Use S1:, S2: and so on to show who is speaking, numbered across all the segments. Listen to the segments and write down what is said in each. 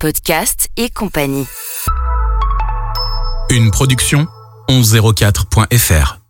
S1: podcast et compagnie.
S2: Une production 1104.fr.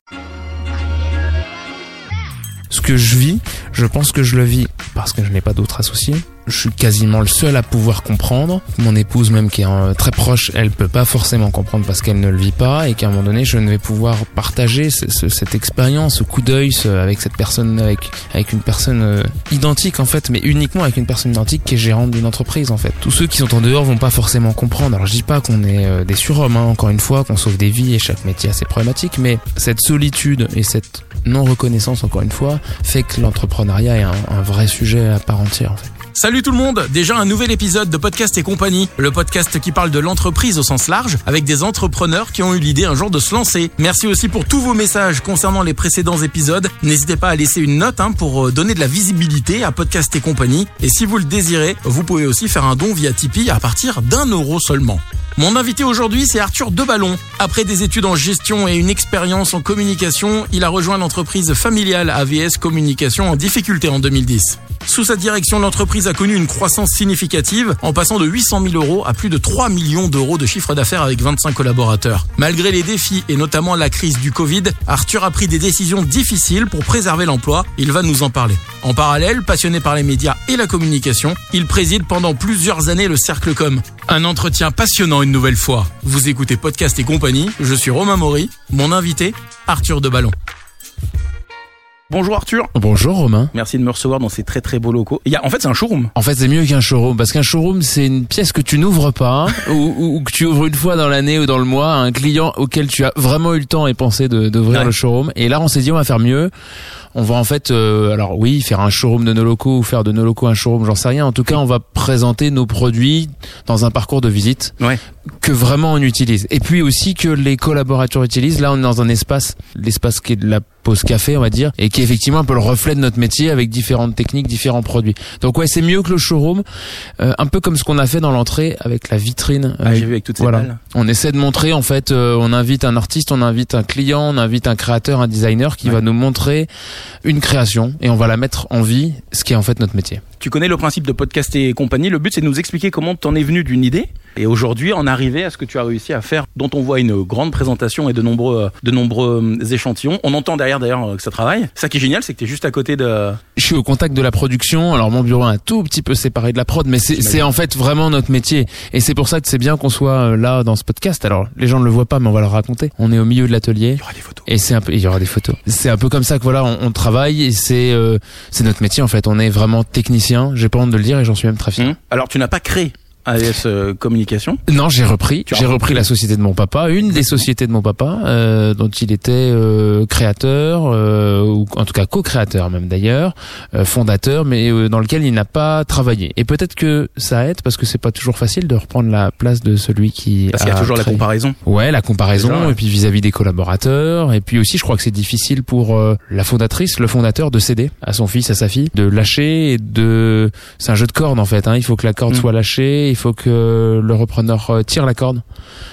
S3: Ce que je vis, je pense que je le vis parce que je n'ai pas d'autres associés. Je suis quasiment le seul à pouvoir comprendre. Mon épouse même qui est euh, très proche, elle peut pas forcément comprendre parce qu'elle ne le vit pas et qu'à un moment donné, je ne vais pouvoir partager ce- ce- cette expérience, ce coup d'œil avec cette personne, avec avec une personne euh, identique en fait, mais uniquement avec une personne identique qui est gérante d'une entreprise en fait. Tous ceux qui sont en dehors vont pas forcément comprendre. Alors je dis pas qu'on est euh, des surhommes, hein, encore une fois, qu'on sauve des vies et chaque métier a ses problématiques, mais cette solitude et cette non reconnaissance encore une fois fait que l'entrepreneuriat est un, un vrai sujet à part entière en fait.
S2: Salut tout le monde, déjà un nouvel épisode de Podcast et compagnie, le podcast qui parle de l'entreprise au sens large, avec des entrepreneurs qui ont eu l'idée un jour de se lancer. Merci aussi pour tous vos messages concernant les précédents épisodes. N'hésitez pas à laisser une note hein, pour euh, donner de la visibilité à Podcast et compagnie. Et si vous le désirez, vous pouvez aussi faire un don via Tipeee à partir d'un euro seulement. Mon invité aujourd'hui, c'est Arthur Deballon. Après des études en gestion et une expérience en communication, il a rejoint l'entreprise familiale AVS Communication en difficulté en 2010. Sous sa direction, l'entreprise a connu une croissance significative en passant de 800 000 euros à plus de 3 millions d'euros de chiffre d'affaires avec 25 collaborateurs. Malgré les défis et notamment la crise du Covid, Arthur a pris des décisions difficiles pour préserver l'emploi. Il va nous en parler. En parallèle, passionné par les médias et la communication, il préside pendant plusieurs années le Cercle Com. Un entretien passionnant une nouvelle fois. Vous écoutez Podcast et compagnie, je suis Romain Maury, mon invité, Arthur Deballon. Bonjour Arthur,
S3: Bonjour Romain.
S2: merci de me recevoir dans ces très très beaux locaux. Il y a, en fait, c'est un showroom.
S3: En fait, c'est mieux qu'un showroom parce qu'un showroom, c'est une pièce que tu n'ouvres pas ou, ou- ou que tu ouvres une fois dans l'année ou dans le mois à un client auquel tu as vraiment eu le temps et pensé de- d'ouvrir
S2: Ouais.
S3: le showroom. Et là, on s'est dit, on va faire mieux. On va en fait, euh, alors oui, faire un showroom de nos locaux ou faire de nos locaux un showroom, j'en sais rien. En tout cas, on va présenter nos produits dans un parcours de visite
S2: Ouais.
S3: que vraiment on utilise. Et puis aussi que les collaborateurs utilisent. Là, on est dans un espace, l'espace qui est de la pause café, on va dire, et qui est effectivement un peu le reflet de notre métier avec différentes techniques, différents produits. Donc ouais, c'est mieux que le showroom, euh, un peu comme ce qu'on a fait dans l'entrée avec la vitrine.
S2: Ah, j'ai vu avec toutes ces
S3: voilà.
S2: balles.
S3: On essaie de montrer en fait, euh, on invite un artiste, on invite un client, on invite un créateur, un designer qui
S2: Ouais.
S3: va nous montrer une création et on va la mettre en vie, ce qui est en fait notre métier.
S2: Tu connais le principe de podcast et compagnie. Le but, c'est de nous expliquer comment t'en es venu d'une idée et aujourd'hui en arriver à ce que tu as réussi à faire, dont on voit une grande présentation et de nombreux, de nombreux euh, échantillons. On entend derrière d'ailleurs euh, que ça travaille. Ça qui est génial, c'est que tu es juste à côté de.
S3: Je suis au contact de la production. Alors mon bureau est un tout petit peu séparé de la prod, mais c'est en fait vraiment notre métier. Et c'est pour ça que c'est bien qu'on soit euh, là dans ce podcast. Alors les gens ne le voient pas, mais on va leur raconter. On est au milieu de l'atelier.
S2: Il y aura des photos.
S3: Et c'est un peu, il y aura des photos. C'est un peu comme ça que voilà, on, on travaille et c'est euh, c'est notre métier en fait. On est vraiment technicien. J'ai pas honte de le dire et j'en suis même très fier.
S2: Hum. Alors, tu n'as pas créé AS euh, Communication.
S3: Non, j'ai repris. J'ai
S2: repris.
S3: la société de mon papa, une des sociétés de mon papa, euh, dont il était euh, créateur euh, ou en tout cas co-créateur même d'ailleurs, euh, fondateur, mais euh, dans lequel il n'a pas travaillé. Et peut-être que ça aide parce que c'est pas toujours facile de reprendre la place de celui qui
S2: Parce qu'il y a toujours la comparaison.
S3: Ouais, la comparaison,
S2: Déjà,
S3: et puis vis-à-vis des collaborateurs, et puis aussi, je crois que c'est difficile pour la fondatrice, le fondateur, de céder à son fils, à sa fille, de lâcher, et de, c'est un jeu de cordes en fait. Hein. Il faut que la corde
S2: Mm.
S3: soit lâchée, il faut que le repreneur euh, tire la corde.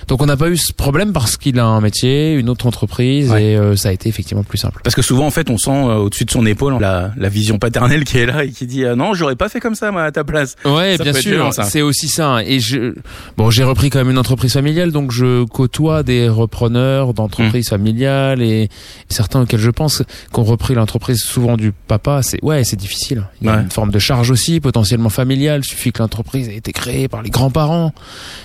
S3: Donc on n'a pas eu ce problème parce qu'il a un métier, une autre entreprise,
S2: Ouais.
S3: et euh, ça a été effectivement plus simple.
S2: Parce que souvent, en fait, on sent euh, au-dessus de son épaule la, la vision paternelle qui est là et qui dit euh, non, j'aurais pas fait comme ça moi à ta place.
S3: Ouais,
S2: Ça
S3: bien sûr, c'est aussi ça. Et je, bon, j'ai repris quand même une entreprise familiale, donc je côtoie des repreneurs d'entreprises familiales et certains auxquels je pense qu'on repris l'entreprise souvent du papa. C'est ouais, c'est difficile. Il y a
S2: Ouais.
S3: une forme de charge aussi, potentiellement familiale. Il suffit que l'entreprise ait été créée par les grands-parents.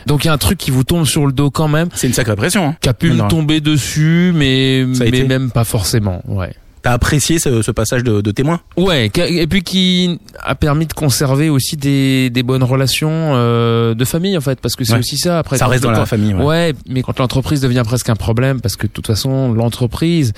S3: Donc il y a un truc qui vous tombe sur le dos quand même,
S2: C'est une sacrée pression. Hein.
S3: qui a pu me tomber dessus, mais mais même pas forcément. Ouais.
S2: T'as apprécié ce, ce passage de, de témoin?
S3: Ouais, et puis qui a permis de conserver aussi des, des bonnes relations euh, de famille en fait, parce que c'est
S2: Ouais.
S3: aussi ça. Après,
S2: Ça reste dans la famille. Ouais.
S3: Ouais, mais quand l'entreprise devient presque un problème, parce que de toute façon l'entreprise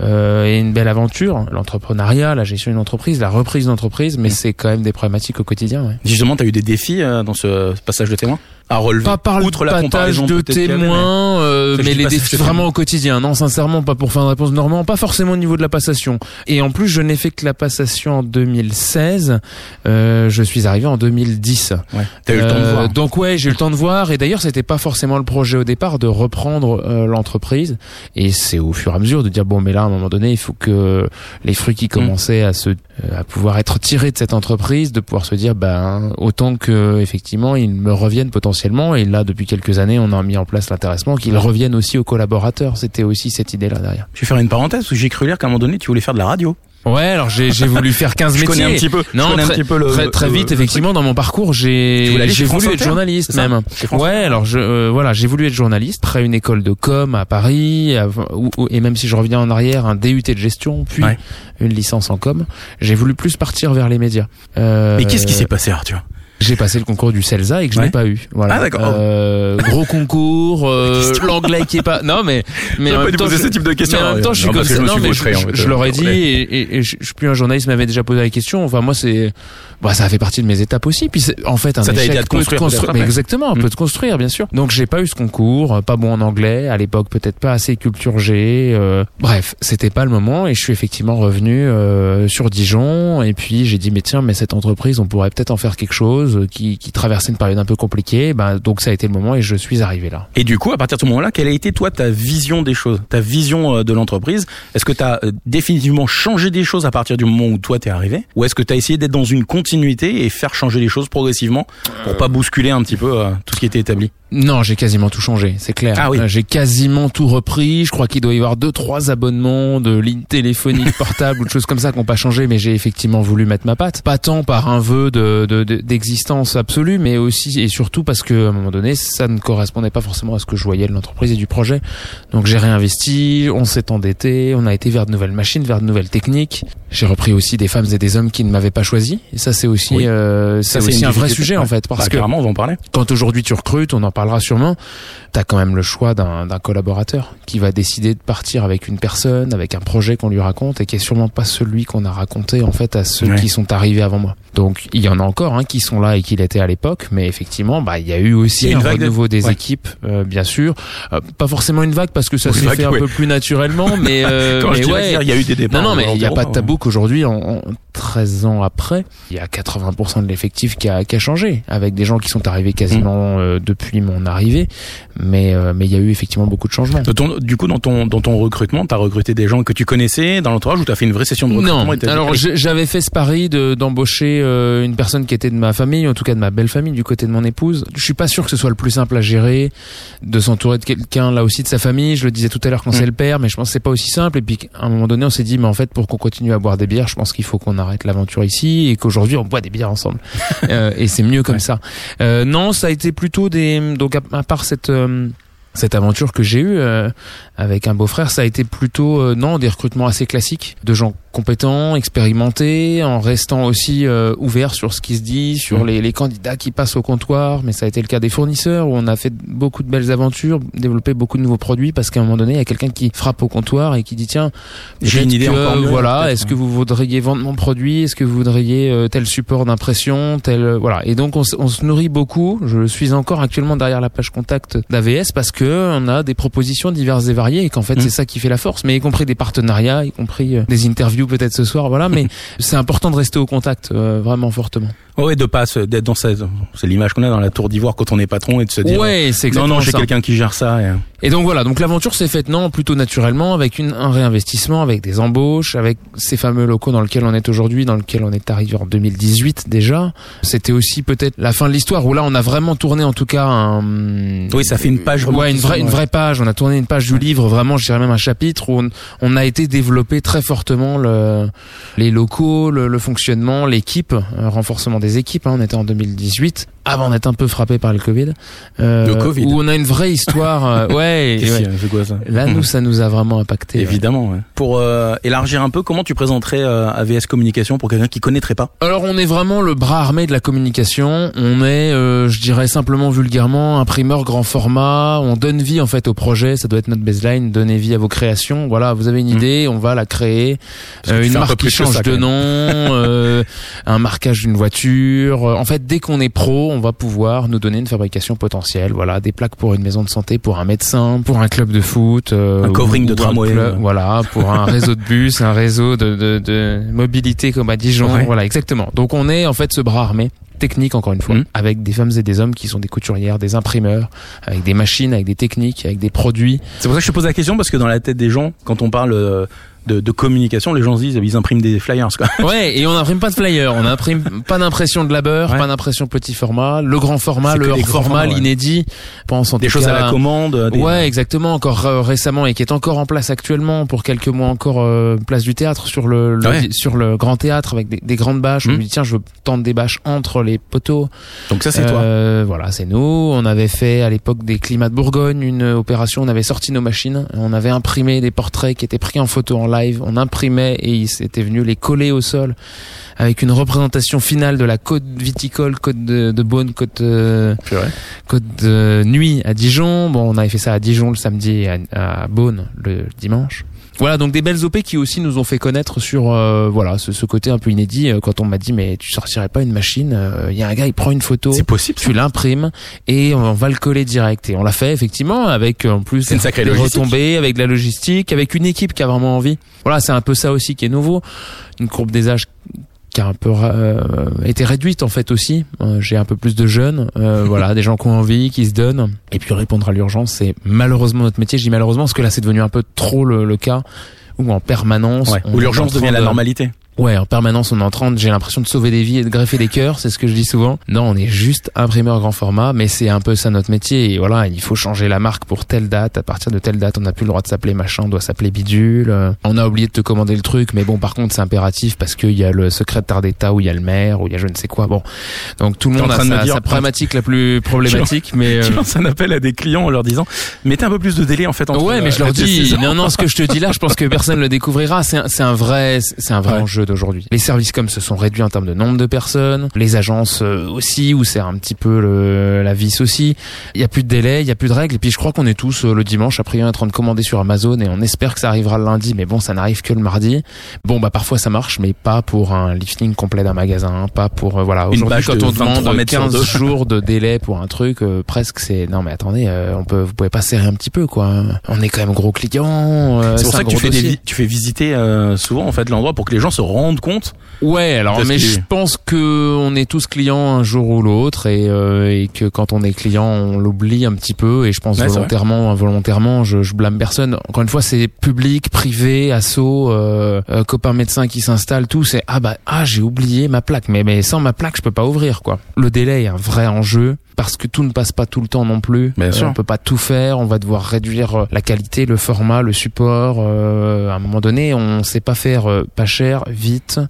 S3: euh, est une belle aventure, l'entrepreneuriat, la gestion d'une entreprise, la reprise d'entreprise, mais
S2: Mm.
S3: c'est quand même des problématiques au quotidien. Ouais.
S2: Justement, t'as eu des défis euh, dans ce passage de témoin? À relever
S3: pas par
S2: outre
S3: le
S2: la comparaison
S3: de témoins, euh, mais les défis vraiment au quotidien. Non, sincèrement, pas pour faire une réponse normale, pas forcément au niveau de la passation. Et en plus, je n'ai fait que la passation en 2016. Euh, je suis arrivé en 2010.
S2: Ouais. T'as eu le temps de
S3: Euh,
S2: voir.
S3: Donc ouais, j'ai eu le temps de voir. Et d'ailleurs, c'était pas forcément le projet au départ de reprendre euh, l'entreprise. Et c'est au fur et à mesure de dire bon, mais là, à un moment donné, il faut que les fruits
S2: Mm.
S3: qui commençaient à se, euh, à pouvoir être tirés de cette entreprise, de pouvoir se dire ben autant que effectivement ils me reviennent potentiellement. Et là, depuis quelques années, on a mis en place l'intéressement qu'ils reviennent aussi aux collaborateurs. C'était aussi cette idée-là derrière.
S2: Je vais faire une parenthèse que j'ai cru lire qu'à un moment donné tu voulais faire de la radio.
S3: Ouais, alors j'ai j'ai voulu faire 15
S2: Je
S3: métiers.
S2: connais un petit peu. je
S3: Non,
S2: connais
S3: très,
S2: un petit peu le,
S3: très, vite,
S2: le
S3: effectivement, dans mon parcours, j'ai j'ai voulu être journaliste même. Ouais, alors je euh, voilà, j'ai voulu être journaliste, après une école de com à Paris, et même si je reviens en arrière, un DUT de gestion, puis
S2: Ouais.
S3: une licence en com. J'ai voulu plus partir vers les médias. Euh,
S2: Mais qu'est-ce qui s'est passé Arthur?
S3: J'ai passé le concours du CELSA et que je
S2: Ouais.
S3: n'ai pas eu. Voilà.
S2: Ah, d'accord.
S3: Euh, gros concours, euh, l'anglais qui est pas. Non mais mais en
S2: pas
S3: même
S2: dû
S3: temps,
S2: poser
S3: je-
S2: ce type de questions.
S3: mais en même temps, je suis
S2: Non,
S3: comme ça.
S2: je
S3: Non, mais je,
S2: en fait.
S3: je leur ai dit, et, et- et je, suis plus un journaliste m'avait déjà posé la question. Enfin, moi, c'est, bah, ça a fait partie de mes étapes aussi. Puis, en fait, un
S2: Ça
S3: échec
S2: aidé à te construire
S3: mais exactement,
S2: Mm.
S3: peut te construire, bien sûr. Donc, j'ai pas eu ce concours, pas bon en anglais à l'époque, peut-être pas assez culture G. euh, bref, c'était pas le moment, et je suis effectivement revenu euh, sur Dijon. Et puis, j'ai dit, mais tiens, mais cette entreprise, on pourrait peut-être en faire quelque chose euh, qui, traversait une période un peu compliquée. Bah, donc, ça a été le moment, et je suis arrivé là.
S2: Et du coup, à partir de ce moment-là, quelle a été toi ta vision des choses, ta vision euh, de l'entreprise? Est-ce que tu as définitivement changé des choses à partir du moment où toi t'es arrivé, ou est-ce que tu as essayé d'être dans une continuité et faire changer les choses progressivement pour pas bousculer un petit peu euh, tout ce qui était établi?
S3: Non, j'ai quasiment tout changé, c'est clair.
S2: Ah oui.
S3: Euh, J'ai quasiment tout repris. Je crois qu'il doit y avoir deux, trois abonnements de lignes téléphoniques portables ou de choses comme ça qui n'ont pas changé, mais j'ai effectivement voulu mettre ma patte. Pas tant par un vœu de de- de- d'existence absolue, mais aussi et surtout parce que à un moment donné, ça ne correspondait pas forcément à ce que je voyais de l'entreprise et du projet. Donc j'ai réinvesti, on s'est endetté, on a été vers de nouvelles machines, vers de nouvelles techniques. J'ai repris aussi des femmes et des hommes qui ne m'avaient pas choisi. Et ça, c'est aussi,
S2: Oui.
S3: euh, c'est aussi un vrai sujet en fait, parce
S2: Bah,
S3: que
S2: Clairement, on va en parler.
S3: quand aujourd'hui tu recrutes, on en parlera sûrement, t'as quand même le choix d'un collaborateur qui va décider de partir avec une personne, avec un projet qu'on lui raconte et qui est sûrement pas celui qu'on a raconté en fait à ceux
S2: Ouais.
S3: qui sont arrivés avant moi. Donc il y en a encore hein, qui sont là et qui l'étaient à l'époque, mais effectivement bah il y a eu aussi
S2: a une
S3: un
S2: vague de-
S3: renouveau des
S2: Ouais.
S3: équipes, euh, bien sûr. Euh, pas forcément une vague parce que ça s'est fait un
S2: ouais.
S3: peu plus naturellement, mais, euh, mais ouais.
S2: il y a eu des départs.
S3: Non, non, mais il n'y a pas de tabou qu'aujourd'hui, en, en 13 ans après, il y a 80% de l'effectif qui a, qui a changé, avec des gens qui sont arrivés quasiment
S2: Mmh.
S3: depuis mon arrivée, mais euh, mais il y a eu effectivement beaucoup de changements.
S2: De ton- du coup, dans ton, dans ton recrutement, t'as recruté des gens que tu connaissais dans l'entourage ou t'as fait une vraie session de recrutement
S3: Non,
S2: et dit,
S3: alors j'avais fait ce pari de d'embaucher euh, une personne qui était de ma famille, en tout cas de ma belle famille, du côté de mon épouse. Je suis pas sûr que ce soit le plus simple à gérer, de s'entourer de quelqu'un là aussi de sa famille. Je le disais tout à l'heure quand
S2: Mm.
S3: c'est le père, mais je pense que c'est pas aussi simple. Et puis à un moment donné, on s'est dit, mais en fait, pour qu'on continue à boire des bières, je pense qu'il faut qu'on arrête l'aventure ici et qu'aujourd'hui on boit des bières ensemble. Euh, et c'est mieux comme
S2: Ouais.
S3: ça. Euh, non, ça a été plutôt des donc à, part cette euh, cette aventure que j'ai eue euh, avec un beau-frère, ça a été plutôt euh, non des recrutements assez classiques de gens compétents, expérimentés, en restant aussi euh, ouverts sur ce qui se dit, sur les, les candidats qui passent au comptoir. Mais ça a été le cas des fournisseurs où on a fait beaucoup de belles aventures, développé beaucoup de nouveaux produits parce qu'à un moment donné, il y a quelqu'un qui frappe au comptoir et qui dit tiens,
S2: J'ai une idée
S3: que,
S2: encore mieux,
S3: Voilà, est-ce que vous voudriez vendre mon produit? Est-ce que vous voudriez euh, tel support d'impression Tel euh, voilà. Et donc on, se- on se nourrit beaucoup. Je suis encore actuellement derrière la page contact d'AVS parce que on a des propositions diverses et variées et qu'en fait
S2: Mhm.
S3: c'est ça qui fait la force. Mais y compris des partenariats, y compris euh, des interviews peut-être ce soir. Voilà. Mais c'est important de rester au contact euh, vraiment fortement.
S2: Ouais, de pas d'être dans cette, c'est l'image qu'on a dans la tour d'ivoire quand on est patron et de se dire,
S3: Ouais, c'est
S2: non, non, j'ai quelqu'un qui gère ça. Et...
S3: Et donc voilà, donc l'aventure s'est faite non plutôt naturellement avec une, un réinvestissement, avec des embauches, avec ces fameux locaux dans lesquels on est aujourd'hui, dans lesquels on est arrivé en 2018 déjà. C'était aussi peut-être la fin de l'histoire où là on a vraiment tourné en tout cas un
S2: Oui, ça fait une page
S3: ouais une vraie une vraie page. On a tourné une page du livre vraiment, je dirais même un chapitre où on, on a été développé très fortement le, les locaux, le, le fonctionnement, l'équipe, un renforcement des équipes. hein. on était en 2018 avant d'être un peu frappé par le Covid. Euh,
S2: Le Covid.
S3: Où on a une vraie histoire. euh, ouais. Ouais.
S2: quoi ça
S3: Là, nous, ça nous a vraiment impacté.
S2: Évidemment. ouais. Pour euh, élargir un peu, comment tu présenterais euh, AVS Communication pour quelqu'un qui connaîtrait pas?
S3: Alors, on est vraiment le bras armé de la communication. On est, euh, je dirais simplement vulgairement, imprimeur grand format. On donne vie en fait au projet. Ça doit être notre baseline. Donner vie à vos créations. Voilà, vous avez une
S2: Mm.
S3: idée, on va la créer. Euh, une
S2: un
S3: marque qui change
S2: ça,
S3: de nom, euh, un marquage d'une voiture. En fait, dès qu'on est pro, on va pouvoir nous donner une fabrication potentielle. Voilà, des plaques pour une maison de santé, pour un médecin, pour un club de foot,
S2: euh, un covering de tramway,
S3: voilà, pour un réseau de bus, un réseau de, de, de mobilité comme à Dijon. Voilà, exactement. Donc on est en fait ce bras armé technique encore une fois, mmh. avec des femmes et des hommes qui sont des couturières, des imprimeurs, avec des machines, avec des techniques, avec des produits.
S2: C'est pour ça que je te pose la question parce que dans la tête des gens, quand on parle euh, de, de, communication, les gens se disent ils impriment des flyers quoi.
S3: Ouais, et on n'imprime pas de flyers, on n'imprime pas d'impression de labeur, pas d'impression petit format, le grand format, le hors format, l'inédit,
S2: pense en des choses à la commande.
S3: Ouais, exactement, encore euh, récemment et qui est encore en place actuellement pour quelques mois encore euh, place du théâtre sur le, sur le grand théâtre avec des, des grandes bâches. On me dit tiens, je veux tendre des bâches entre les poteaux.
S2: Donc ça c'est toi.
S3: Euh, voilà, c'est nous. On avait fait à l'époque des climats de Bourgogne une opération, on avait sorti nos machines, on avait imprimé des portraits qui étaient pris en photo en live, on imprimait et il s'était venu les coller au sol avec une représentation finale de la côte viticole, côte de, de Beaune, côte euh, côte de Nuit à Dijon. Bon, on avait fait ça à Dijon le samedi et à, à Beaune le dimanche. Voilà, donc des belles OP qui aussi nous ont fait connaître sur euh, voilà ce, ce, côté un peu inédit. Euh, quand on m'a dit mais tu sortirais pas une machine, il y a un gars il prend une photo,
S2: c'est possible,
S3: tu l'imprimes et on va le coller direct. Et on l'a fait effectivement avec en plus
S2: une sacrée des
S3: retombées, avec de la logistique, avec une équipe qui a vraiment envie. Voilà, c'est un peu ça aussi qui est nouveau. Une courbe des âges qui a un peu euh, été réduite en fait aussi. Euh, j'ai un peu plus de jeunes, euh, voilà, des gens qui ont envie, qui se donnent. Et puis répondre à l'urgence, c'est malheureusement notre métier. Je dis malheureusement parce que là c'est devenu un peu trop le, le cas où en permanence,
S2: où l'urgence devient la normalité.
S3: Ouais, en permanence, on est en train, j'ai l'impression de sauver des vies et de greffer des cœurs, c'est ce que je dis souvent. Non, on est juste imprimeur grand format, mais c'est un peu ça notre métier. Et voilà, il faut changer la marque pour telle date. À partir de telle date, on n'a plus le droit de s'appeler machin, on doit s'appeler bidule. On a oublié de te commander le truc, mais bon, par contre, c'est impératif parce qu'il y a le secrétaire d'État, où il y a le maire, où il y a je ne sais quoi. Bon, donc tout le monde a sa, sa, problématique la plus problématique, mais
S2: tu lances un appel à des clients en leur disant, mettez un peu plus de délai en fait. Entre
S3: ouais, mais je leur dis, non, non, ce que je te dis là, je pense que personne le découvrira. C'est un, un, vrai, c'est un vrai enjeu d'aujourd'hui. Les services comme se sont réduits en termes de nombre de personnes, les agences euh, aussi où c'est un petit peu le, la vis aussi. Il y a plus de délai, il y a plus de règles et puis je crois qu'on est tous euh, le dimanche après en train de commander sur Amazon et on espère que ça arrivera le lundi mais bon ça n'arrive que le mardi. Bon bah parfois ça marche mais pas pour un lifting complet d'un magasin, pas pour euh, voilà aujourd'hui quand on demande 15 jours de délai pour un truc presque c'est non mais attendez on peut vous pouvez pas serrer un petit peu quoi. On est quand même gros client.
S2: c'est pour ça que tu fais, des, tu fais visiter souvent en fait l'endroit pour que les gens se rendent compte
S3: Ouais, alors mais je pense que on est tous clients un jour ou l'autre et, euh, et que quand on est client, on l'oublie un petit peu et je pense volontairement, involontairement, je, je blâme personne. Encore une fois, c'est public, privé, assaut, euh, euh, copain médecin qui s'installe, tout. C'est ah bah ah j'ai oublié ma plaque, mais mais sans ma plaque, je peux pas ouvrir quoi. Le délai est un vrai enjeu parce que tout ne passe pas tout le temps non plus.
S2: Bien sûr.
S3: on peut pas tout faire. On va devoir réduire la qualité, le format, le support. à un moment donné, on sait pas faire pas cher, vite.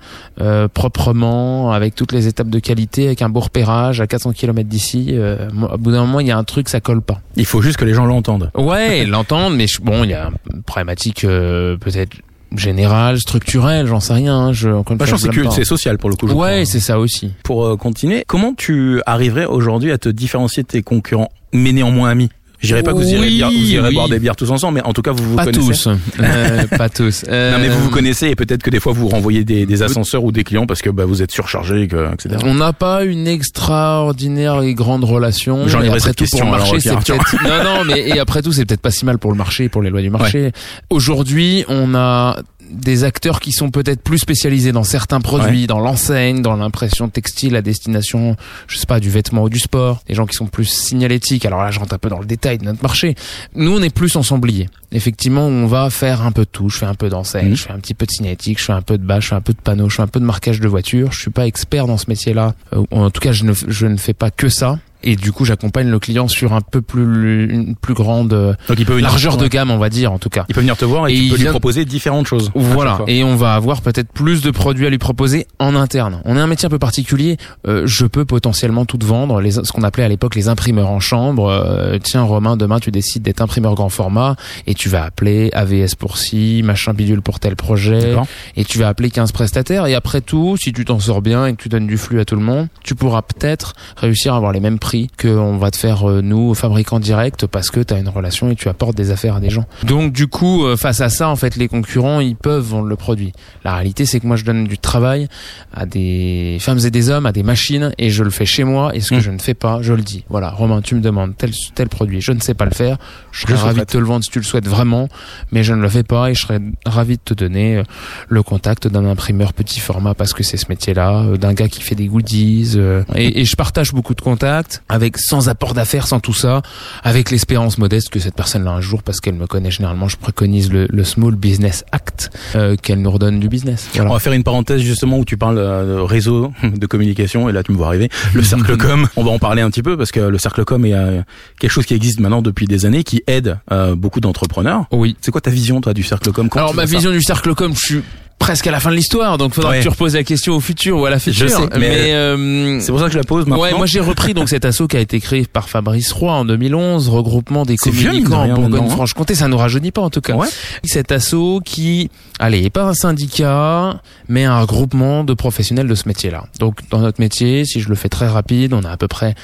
S3: Euh, proprement, avec toutes les étapes de qualité, avec un beau repérage à 400 km d'ici. Euh, au bout d'un moment, il y a un truc, ça colle pas.
S2: Il faut juste que les gens l'entendent.
S3: Ouais, l'entendent, mais bon, il y a une problématique euh, peut-être générale, structurelle, j'en sais rien. Hein, je,
S2: encore je que c'est social pour le coup.
S3: ouais, c'est ça aussi.
S2: Pour continuer, comment tu arriverais aujourd'hui à te différencier de tes concurrents, mais néanmoins amis? J'irai pas que vous irez, boire des bières tous ensemble, mais en tout cas vous vous
S3: pas
S2: connaissez.
S3: Tous. Euh, pas tous.
S2: Non mais vous vous connaissez et peut-être que des fois vous renvoyez des, des ascenseurs ou des clients parce que bah, vous êtes surchargé, etc.
S3: On n'a pas une extraordinaire et grande relation.
S2: J'en ai cette question.
S3: Pour le marché, c'est peut-être. non non, mais et après tout, c'est peut-être pas si mal pour le marché, pour les lois du marché. Aujourd'hui, on a des acteurs qui sont peut-être plus spécialisés dans certains produits, dans l'enseigne, dans l'impression textile à destination, je sais pas, du vêtement ou du sport, des gens qui sont plus signalétiques. Alors là, je rentre un peu dans le détail de notre marché. Nous, on est plus ensembliers. Effectivement, on va faire un peu de tout. Je fais un peu d'enseigne, mmh. je fais un petit peu de signalétique, je fais un peu de bâche, je fais un peu de panneau, je fais un peu de marquage de voiture. Je suis pas expert dans ce métier-là. Euh, en tout cas, je ne, je ne fais pas que ça et du coup j'accompagne le client sur un peu plus une plus grande Donc, il peut largeur de gamme on va dire en tout cas.
S2: Il peut venir te voir et, tu peux lui proposer différentes choses
S3: voilà. et on va avoir peut-être plus de produits à lui proposer en interne. On est un métier un peu particulier. Euh, je peux potentiellement tout vendre. Les ce qu'on appelait à l'époque les imprimeurs en chambre. Euh, tiens Romain demain tu décides d'être imprimeur grand format et tu vas appeler AVS pour ci machin bidule pour tel projet et tu vas appeler 15 prestataires. Et après tout si tu t'en sors bien et que tu donnes du flux à tout le monde tu pourras peut-être réussir à avoir les mêmes prix prix qu'on va te faire euh, nous fabricants directs parce que tu as une relation et tu apportes des affaires à des gens. Donc du coup, euh, face à ça, en fait, les concurrents, ils peuvent vendre le produit. La réalité, c'est que moi, je donne du travail à des femmes et des hommes, à des machines, et je le fais chez moi. Et ce que
S2: Mm.
S3: je ne fais pas, je le dis. Voilà, Romain, tu me demandes tel tel produit, je ne sais pas le faire. Je serais
S2: Je
S3: ravi de te le vendre si tu le souhaites vraiment, mais je ne le fais pas et je serais ravi de te donner euh, le contact d'un imprimeur petit format parce que c'est ce métier-là, d'un gars qui fait des goodies. euh, et, et je partage beaucoup de contacts avec sans apport d'affaires, sans tout ça, avec l'espérance modeste que cette personne-là un jour, parce qu'elle me connaît généralement, je préconise le, le Small Business Act, euh, qu'elle nous redonne du business. Voilà.
S2: On va faire une parenthèse justement où tu parles euh, de réseau de communication et là tu me vois arriver. Le cercle com, on va en parler un petit peu parce que le cercle com est euh, quelque chose qui existe maintenant depuis des années, qui aide euh, beaucoup d'entrepreneurs.
S3: Oui.
S2: C'est quoi ta vision toi du cercle com? Comment
S3: Alors ma vision du cercle com, je suis presque à la fin de l'histoire, donc faudra
S2: Ouais.
S3: que tu reposes la question au futur ou à la future.
S2: sais, mais
S3: euh,
S2: C'est pour ça que je la pose maintenant.
S3: Ouais, moi j'ai repris donc cet assaut qui a été créé par Fabrice Roy en 2011, regroupement des communicants en
S2: hein.
S3: Bourgogne-Franche-Comté. Ça nous rajeunit pas en tout cas.
S2: Ouais.
S3: Cet assaut qui, allez, est pas un syndicat, mais un regroupement de professionnels de ce métier-là. Donc dans notre métier, si je le fais très rapide, on a à peu près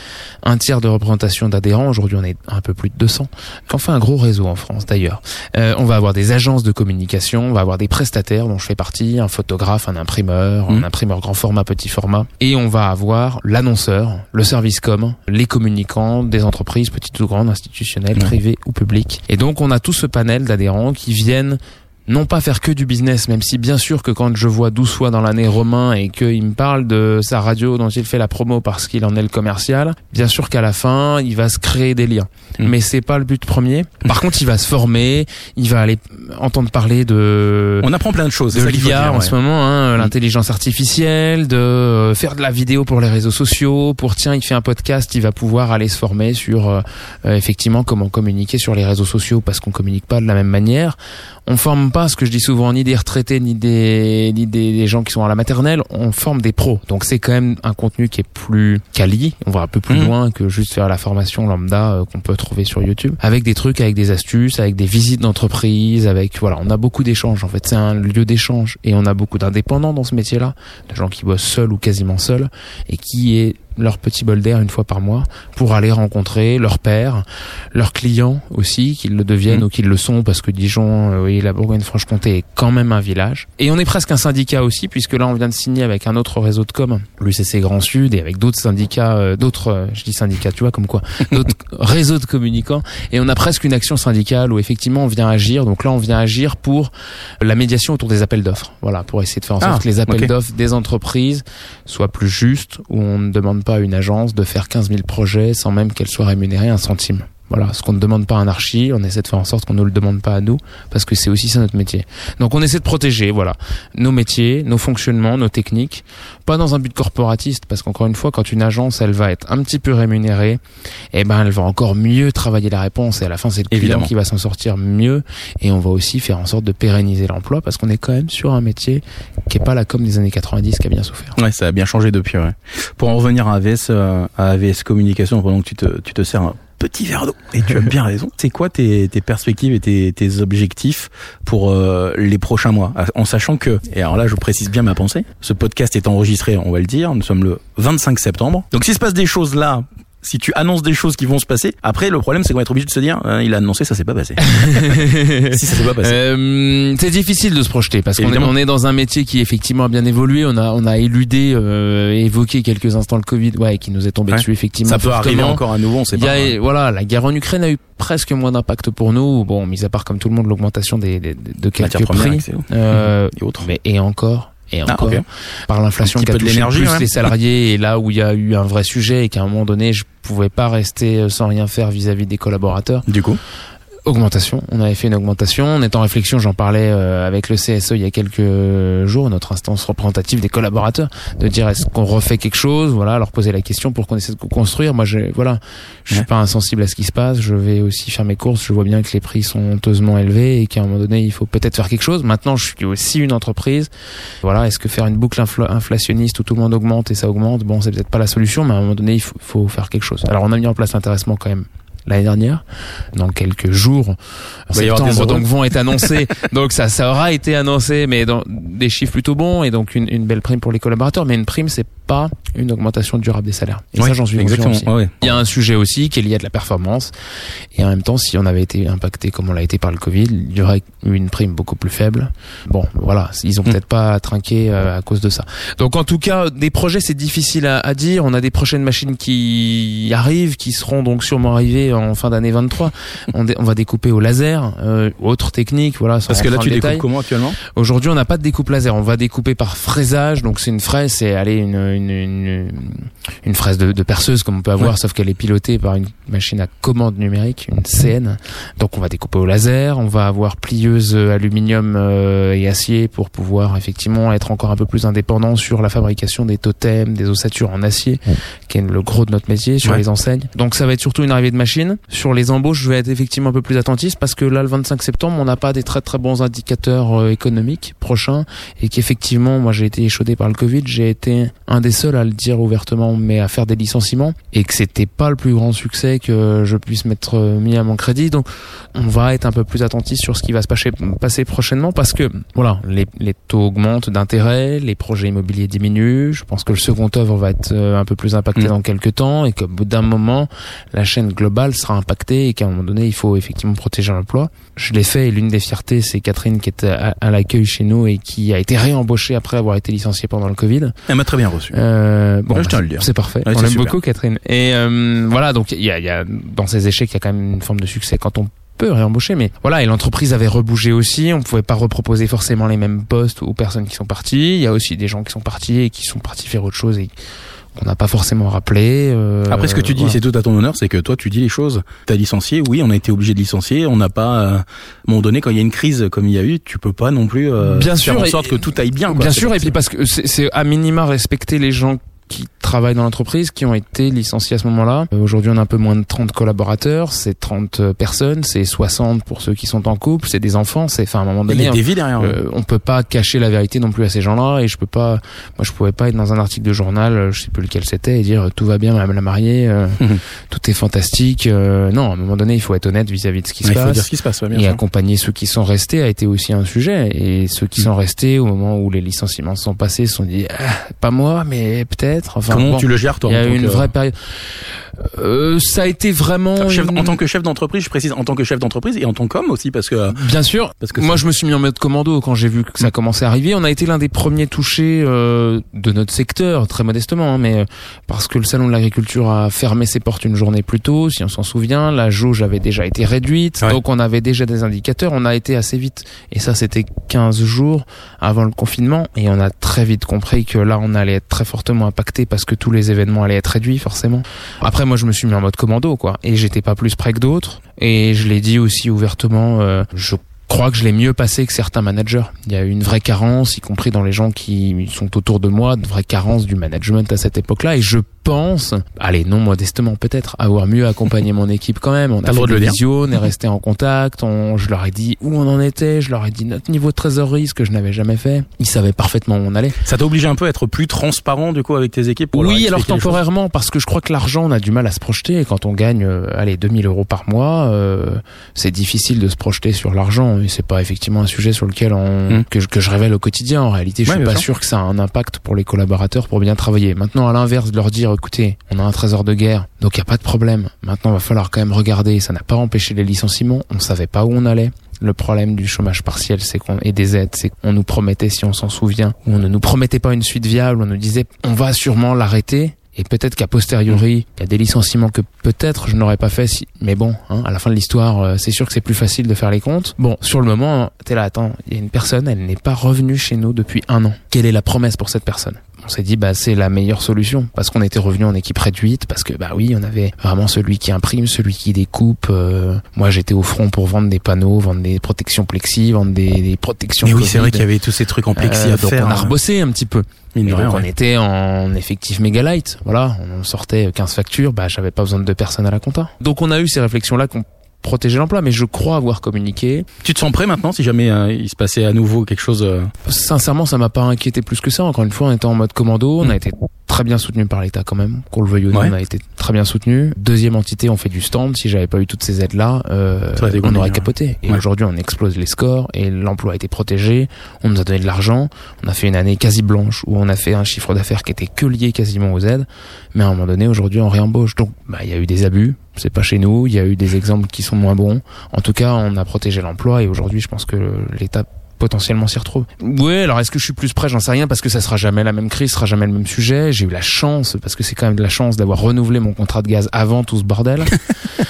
S3: un tiers de représentation d'adhérents. Aujourd'hui, on est un peu plus de 200. On fait un gros réseau en France d'ailleurs. Euh, on va avoir des agences de communication, on va avoir des prestataires dont je fais partie, un photographe, un imprimeur, un imprimeur grand format, petit format, et on va avoir l'annonceur, le service com, les communicants des entreprises petites ou grandes, institutionnelles, privées ou publiques. Et donc on a tout ce panel d'adhérents qui viennent non pas faire que du business, même si bien sûr que quand je vois 12 fois dans l'année Romain et qu'il me parle de sa radio dont il fait la promo parce qu'il en est le commercial, bien sûr qu'à la fin, il va se créer des liens.
S2: Mm.
S3: Mais c'est pas le but premier. Par contre, il va se former, il va aller entendre parler de
S2: On apprend plein de choses.
S3: de l'IA en
S2: ouais.
S3: ce moment, hein,
S2: Mm.
S3: l'intelligence artificielle, de euh, faire de la vidéo pour les réseaux sociaux, pour tiens, il fait un podcast, il va pouvoir aller se former sur euh, euh, effectivement comment communiquer sur les réseaux sociaux parce qu'on communique pas de la même manière. On forme pas, ce que je dis souvent, ni des retraités ni des ni des, des gens qui sont à la maternelle, on forme des pros. Donc c'est quand même un contenu qui est plus quali, on va un peu plus
S2: Mhm.
S3: loin que juste faire la formation lambda euh, qu'on peut trouver sur YouTube, avec des trucs, avec des astuces, avec des visites d'entreprise, avec voilà, on a beaucoup d'échanges. En fait, c'est un lieu d'échange et on a beaucoup d'indépendants dans ce métier-là, de gens qui bossent seuls ou quasiment seuls et qui est leur petit bol d'air une fois par mois pour aller rencontrer leurs pairs, leurs clients aussi, qu'ils le deviennent
S2: Mhm.
S3: ou qu'ils le sont parce que Dijon, euh, oui, la Bourgogne-Franche-Comté est quand même un village. Et on est presque un syndicat aussi puisque là on vient de signer avec un autre réseau de com, l'UCC Grand Sud et avec d'autres syndicats, euh, d'autres, euh, je dis syndicats, tu vois comme quoi, d'autres réseaux de communicants et on a presque une action syndicale où effectivement on vient agir. Donc là on vient agir pour la médiation autour des appels d'offres. Voilà, pour essayer de faire en sorte
S2: Ah,
S3: que les appels d'offres des entreprises soient plus justes, où on ne demande pas une agence de faire 15 000 projets sans même qu'elle soit rémunérée un centime. Voilà, ce qu'on ne demande pas à un archi, on essaie de faire en sorte qu'on ne le demande pas à nous, parce que c'est aussi ça notre métier. Donc on essaie de protéger, voilà, nos métiers, nos fonctionnements, nos techniques, pas dans un but corporatiste, parce qu'encore une fois, quand une agence, elle va être un petit peu rémunérée, eh ben, elle va encore mieux travailler la réponse, et à la fin, c'est le client
S2: Évidemment.
S3: qui va s'en sortir mieux, et on va aussi faire en sorte de pérenniser l'emploi, parce qu'on est quand même sur un métier qui est pas la com des années 90 qui a bien souffert.
S2: Ouais, ça a bien changé depuis. Ouais. Pour en revenir à AVS, euh, à AVS Communication, pendant que tu te, tu te sers petit verre d'eau, et tu as bien raison. C'est quoi tes, tes perspectives et tes, tes objectifs pour euh, les prochains mois? En sachant que, et alors là je précise bien ma pensée, ce podcast est enregistré, on va le dire, nous sommes le 25 septembre. Donc s'il se passe des choses là, si tu annonces des choses qui vont se passer, après le problème c'est qu'on va être obligé de se dire, hein, il a annoncé, ça s'est pas passé. si ça s'est pas passé.
S3: Euh, c'est difficile de se projeter parce qu'on est, on est dans un métier qui effectivement a bien évolué. On a on a éludé euh, évoqué quelques instants le Covid, ouais, qui nous est tombé
S2: Ouais.
S3: dessus effectivement.
S2: ça peut arriver encore à nouveau, on sait
S3: Il y
S2: pas.
S3: a, voilà, la guerre en Ukraine a eu presque moins d'impact pour nous. Bon, mis à part comme tout le monde l'augmentation des, des- de quelques prix, euh,
S2: et autres.
S3: mais et encore. Et
S2: Ah,
S3: encore, par l'inflation qui a
S2: de
S3: touché
S2: l'énergie,
S3: plus
S2: ouais.
S3: les salariés, et là où il y a eu un vrai sujet et qu'à un moment donné, je pouvais pas rester euh, sans rien faire vis-à-vis des collaborateurs.
S2: Du coup,
S3: Augmentation. On avait fait une augmentation. On est en réflexion. J'en parlais euh, avec le CSE il y a quelques jours, notre instance représentative des collaborateurs, de dire est-ce qu'on refait quelque chose, voilà, leur poser la question pour qu'on essaie de construire? Moi, je, voilà, je suis
S2: Ouais.
S3: pas insensible à ce qui se passe. Je vais aussi faire mes courses. Je vois bien que les prix sont honteusement élevés et qu'à un moment donné, il faut peut-être faire quelque chose. Maintenant, je suis aussi une entreprise. Voilà, est-ce que faire une boucle infla- inflationniste où tout le monde augmente et ça augmente, bon, c'est peut-être pas la solution, mais à un moment donné, il faut, faut faire quelque chose. Alors, on a mis en place l'intéressement quand même l'année dernière. Dans quelques jours, en
S2: des
S3: septembre, donc vont être annoncés. donc ça, ça aura été annoncé, mais dans des chiffres plutôt bons et donc une, une belle prime pour les collaborateurs. Mais une prime, c'est pas une augmentation durable des salaires. Et ça, j'en suis
S2: exactement.
S3: aussi.
S2: Ouais.
S3: Il y a un sujet aussi qui est lié à de la performance. Et en même temps, si on avait été impacté comme on l'a été par le Covid, il y aurait eu une prime beaucoup plus faible. Bon, voilà, ils ont
S2: Mm.
S3: peut-être pas trinqué euh, à cause de ça. Donc en tout cas, des projets, c'est difficile à, à dire. On a des prochaines machines qui arrivent, qui seront donc sûrement arrivées en fin d'année 23. on, va découper au laser, euh, autre technique, voilà.
S2: Parce que là, tu découpes comment actuellement?
S3: Aujourd'hui, on n'a pas de découpe laser. On va découper par fraisage. Donc, c'est une fraise, c'est aller une, une, une, une fraise de, de perceuse comme on peut avoir,
S2: Ouais.
S3: sauf qu'elle est pilotée par une machine à commande numérique, une CN. Donc, on va découper au laser. On va avoir plieuse euh, aluminium euh, et acier pour pouvoir effectivement être encore un peu plus indépendant sur la fabrication des totems, des ossatures en acier, qui est le gros de notre métier sur
S2: Ouais.
S3: les enseignes. Donc, ça va être surtout une arrivée de machine. Sur les embauches, je vais être effectivement un peu plus attentif parce que là, le 25 septembre, on n'a pas des très très bons indicateurs euh, économiques prochains et qu'effectivement, moi j'ai été échaudé par le Covid, j'ai été un des seuls à le dire ouvertement, mais à faire des licenciements et que c'était pas le plus grand succès que je puisse mettre euh, mis à mon crédit. Donc, on va être un peu plus attentif sur ce qui va se passer, passer prochainement parce que voilà, les, les taux augmentent d'intérêt, les projets immobiliers diminuent. Je pense que le second œuvre va être euh, un peu plus impacté
S2: Mm.
S3: dans quelques temps et qu'au bout d'un moment, la chaîne globale sera impactée et qu'à un moment donné, il faut effectivement protéger l'emploi. Je l'ai fait et l'une des fiertés, c'est Catherine qui était à, à l'accueil chez nous et qui a été réembauchée après avoir été licenciée pendant le Covid.
S2: Elle m'a très bien reçu.
S3: Euh, bon,
S2: Ouais, je tiens à
S3: bah,
S2: le dire.
S3: c'est parfait.
S2: Ouais,
S3: On aime
S2: super.
S3: beaucoup Catherine. Et euh, voilà, donc il y a, y a dans ces échecs, il y a quand même une forme de succès quand on peut réembaucher, mais voilà, et l'entreprise avait rebougé aussi, on pouvait pas reproposer forcément les mêmes postes aux personnes qui sont parties, il y a aussi des gens qui sont partis et qui sont partis faire autre chose et qu'on n'a pas forcément rappelé. euh,
S2: Après, ce que tu dis,
S3: voilà.
S2: c'est tout à ton honneur, c'est que toi, tu dis les choses. T'as licencié, oui, on a été obligé de licencier. On n'a pas, euh, à un moment donné, quand il y a une crise comme il y a eu, tu peux pas non plus euh,
S3: Bien
S2: faire
S3: sûr,
S2: en
S3: et-
S2: sorte que tout aille bien. Quoi.
S3: Bien sûr, et puis parce que c'est c'est à minima respecter les gens qui travaillent dans l'entreprise, qui ont été licenciés à ce moment-là. Euh, Aujourd'hui, on a un peu moins de 30 collaborateurs, c'est 30 euh, personnes, c'est 60 pour ceux qui sont en couple, c'est des enfants, c'est, enfin, à un moment
S2: il
S3: donné,
S2: y a des vies derrière.
S3: euh, on peut pas cacher la vérité non plus à ces gens-là et je peux pas moi je pouvais pas être dans un article de journal euh, je sais plus lequel c'était et dire tout va bien madame la mariée euh,
S2: Mhm.
S3: tout est fantastique euh, non à un moment donné il faut être honnête vis-à-vis de ce qui
S2: Ouais,
S3: se
S2: il faut
S3: passe
S2: dire ce qui se passe, ouais, bien
S3: et
S2: sûr.
S3: accompagner ceux qui sont restés a été aussi un sujet et ceux qui
S2: Mm.
S3: sont restés au moment où les licenciements sont passés se sont dit ah, pas moi mais peut-être enfin
S2: Comment
S3: bon,
S2: tu le gères, toi
S3: il y a une
S2: que-
S3: vraie période euh, ça a été vraiment
S2: Chef-
S3: une-
S2: En tant que chef d'entreprise, je précise, en tant que chef d'entreprise et en tant qu'homme aussi, parce que
S3: bien sûr
S2: parce que
S3: Moi, je me suis mis en mode commando quand j'ai vu que ça commençait à arriver. On a été l'un des premiers touchés euh, de notre secteur, très modestement, hein, mais euh, parce que le salon de l'agriculture a fermé ses portes une journée plus tôt, si on s'en souvient. La jauge avait déjà été réduite,
S2: Ouais.
S3: donc on avait déjà des indicateurs. On a été assez vite, et ça, c'était 15 jours avant le confinement, et on a très vite compris que là, on allait être très fortement impacté parce que tous les événements allaient être réduits, forcément. Après, moi, je me suis mis en mode commando, quoi, et j'étais pas plus près que d'autres. Et je l'ai dit aussi ouvertement. euh, je crois que je l'ai mieux passé que certains managers. Il y a eu une vraie carence, y compris dans les gens qui sont autour de moi, de vraie carence du management à cette époque-là. Et je pense, allez, non modestement peut-être, avoir mieux accompagné mon équipe quand même. On a
S2: le
S3: fait des visios, on est resté en contact, on, je leur ai dit où on en était, je leur ai dit notre niveau de trésorerie, ce que je n'avais jamais fait. Ils savaient parfaitement où on allait.
S2: ça t'a obligé un peu à être plus transparent du coup avec tes équipes. Pour
S3: Oui, alors temporairement, parce que je crois que l'argent, on a du mal à se projeter. Et quand on gagne, euh, allez, 2000 euros par mois, euh, c'est difficile de se projeter sur l'argent. C'est pas effectivement un sujet sur lequel on,
S2: Mm.
S3: que, je- que je révèle au quotidien. En réalité, je
S2: Ouais,
S3: suis pas
S2: sûr.
S3: sûr que ça a un impact pour les collaborateurs pour bien travailler. Maintenant, à l'inverse, de leur dire, écoutez, on a un trésor de guerre, donc il y a pas de problème. Maintenant, va falloir quand même regarder. Ça n'a pas empêché les licenciements. On savait pas où on allait. Le problème du chômage partiel, c'est qu'on et des aides, c'est qu'on nous promettait, si on s'en souvient, ou on ne nous promettait pas une suite viable, on nous disait on va sûrement l'arrêter. Et peut-être qu'à posteriori, il y a des licenciements que peut-être je n'aurais pas fait si, mais bon, hein, à la fin de l'histoire, euh, c'est sûr que c'est plus facile de faire les comptes. Bon, sur le moment, t'es là, attends, il y a une personne, elle n'est pas revenue chez nous depuis un an. Quelle est la promesse pour cette personne? On s'est dit, bah, c'est la meilleure solution. Parce qu'on était revenu en équipe réduite, parce que, bah oui, on avait vraiment celui qui imprime, celui qui découpe. euh, moi, j'étais au front pour vendre des panneaux, vendre des protections plexi, vendre des, des protections
S2: Mais oui, c'est vrai qu'il y avait tous ces trucs en plexi
S3: Euh,
S2: à
S3: donc
S2: faire.
S3: on a
S2: hein.
S3: rebossé un petit peu. Et donc
S2: rien,
S3: on
S2: ouais.
S3: était en effectif méga light. Voilà, on sortait 15 factures, bah j'avais pas besoin de deux personnes à la compta. Donc on a eu ces réflexions là qu'on protégeait l'emploi, mais je crois avoir communiqué.
S2: Tu te sens prêt maintenant si jamais euh, il se passait à nouveau quelque chose euh,
S3: Sincèrement, ça m'a pas inquiété plus que ça. Encore une fois, on était en mode commando, on a été très bien soutenu par l'État quand même, qu'on le veuille ou non,
S2: Ouais.
S3: on a été très bien soutenu. Deuxième entité, on fait du stand. Si j'avais pas eu toutes ces aides-là, euh,
S2: Ça aurait été
S3: on aurait
S2: ouais.
S3: capoté. Et
S2: Ouais.
S3: aujourd'hui, on explose les scores et l'emploi a été protégé. On nous a donné de l'argent. On a fait une année quasi blanche où on a fait un chiffre d'affaires qui était que lié quasiment aux aides. Mais à un moment donné, aujourd'hui, on réembauche. Donc, bah, il y a eu des abus. C'est pas chez nous. Il y a eu des exemples qui sont moins bons. En tout cas, on a protégé l'emploi et aujourd'hui, je pense que l'État potentiellement s'y retrouve. Ouais, alors est-ce que je suis plus prêt? J'en sais rien parce que ça sera jamais la même crise, ce sera jamais le même sujet. J'ai eu la chance, parce que c'est quand même de la chance d'avoir renouvelé mon contrat de gaz avant tout ce bordel.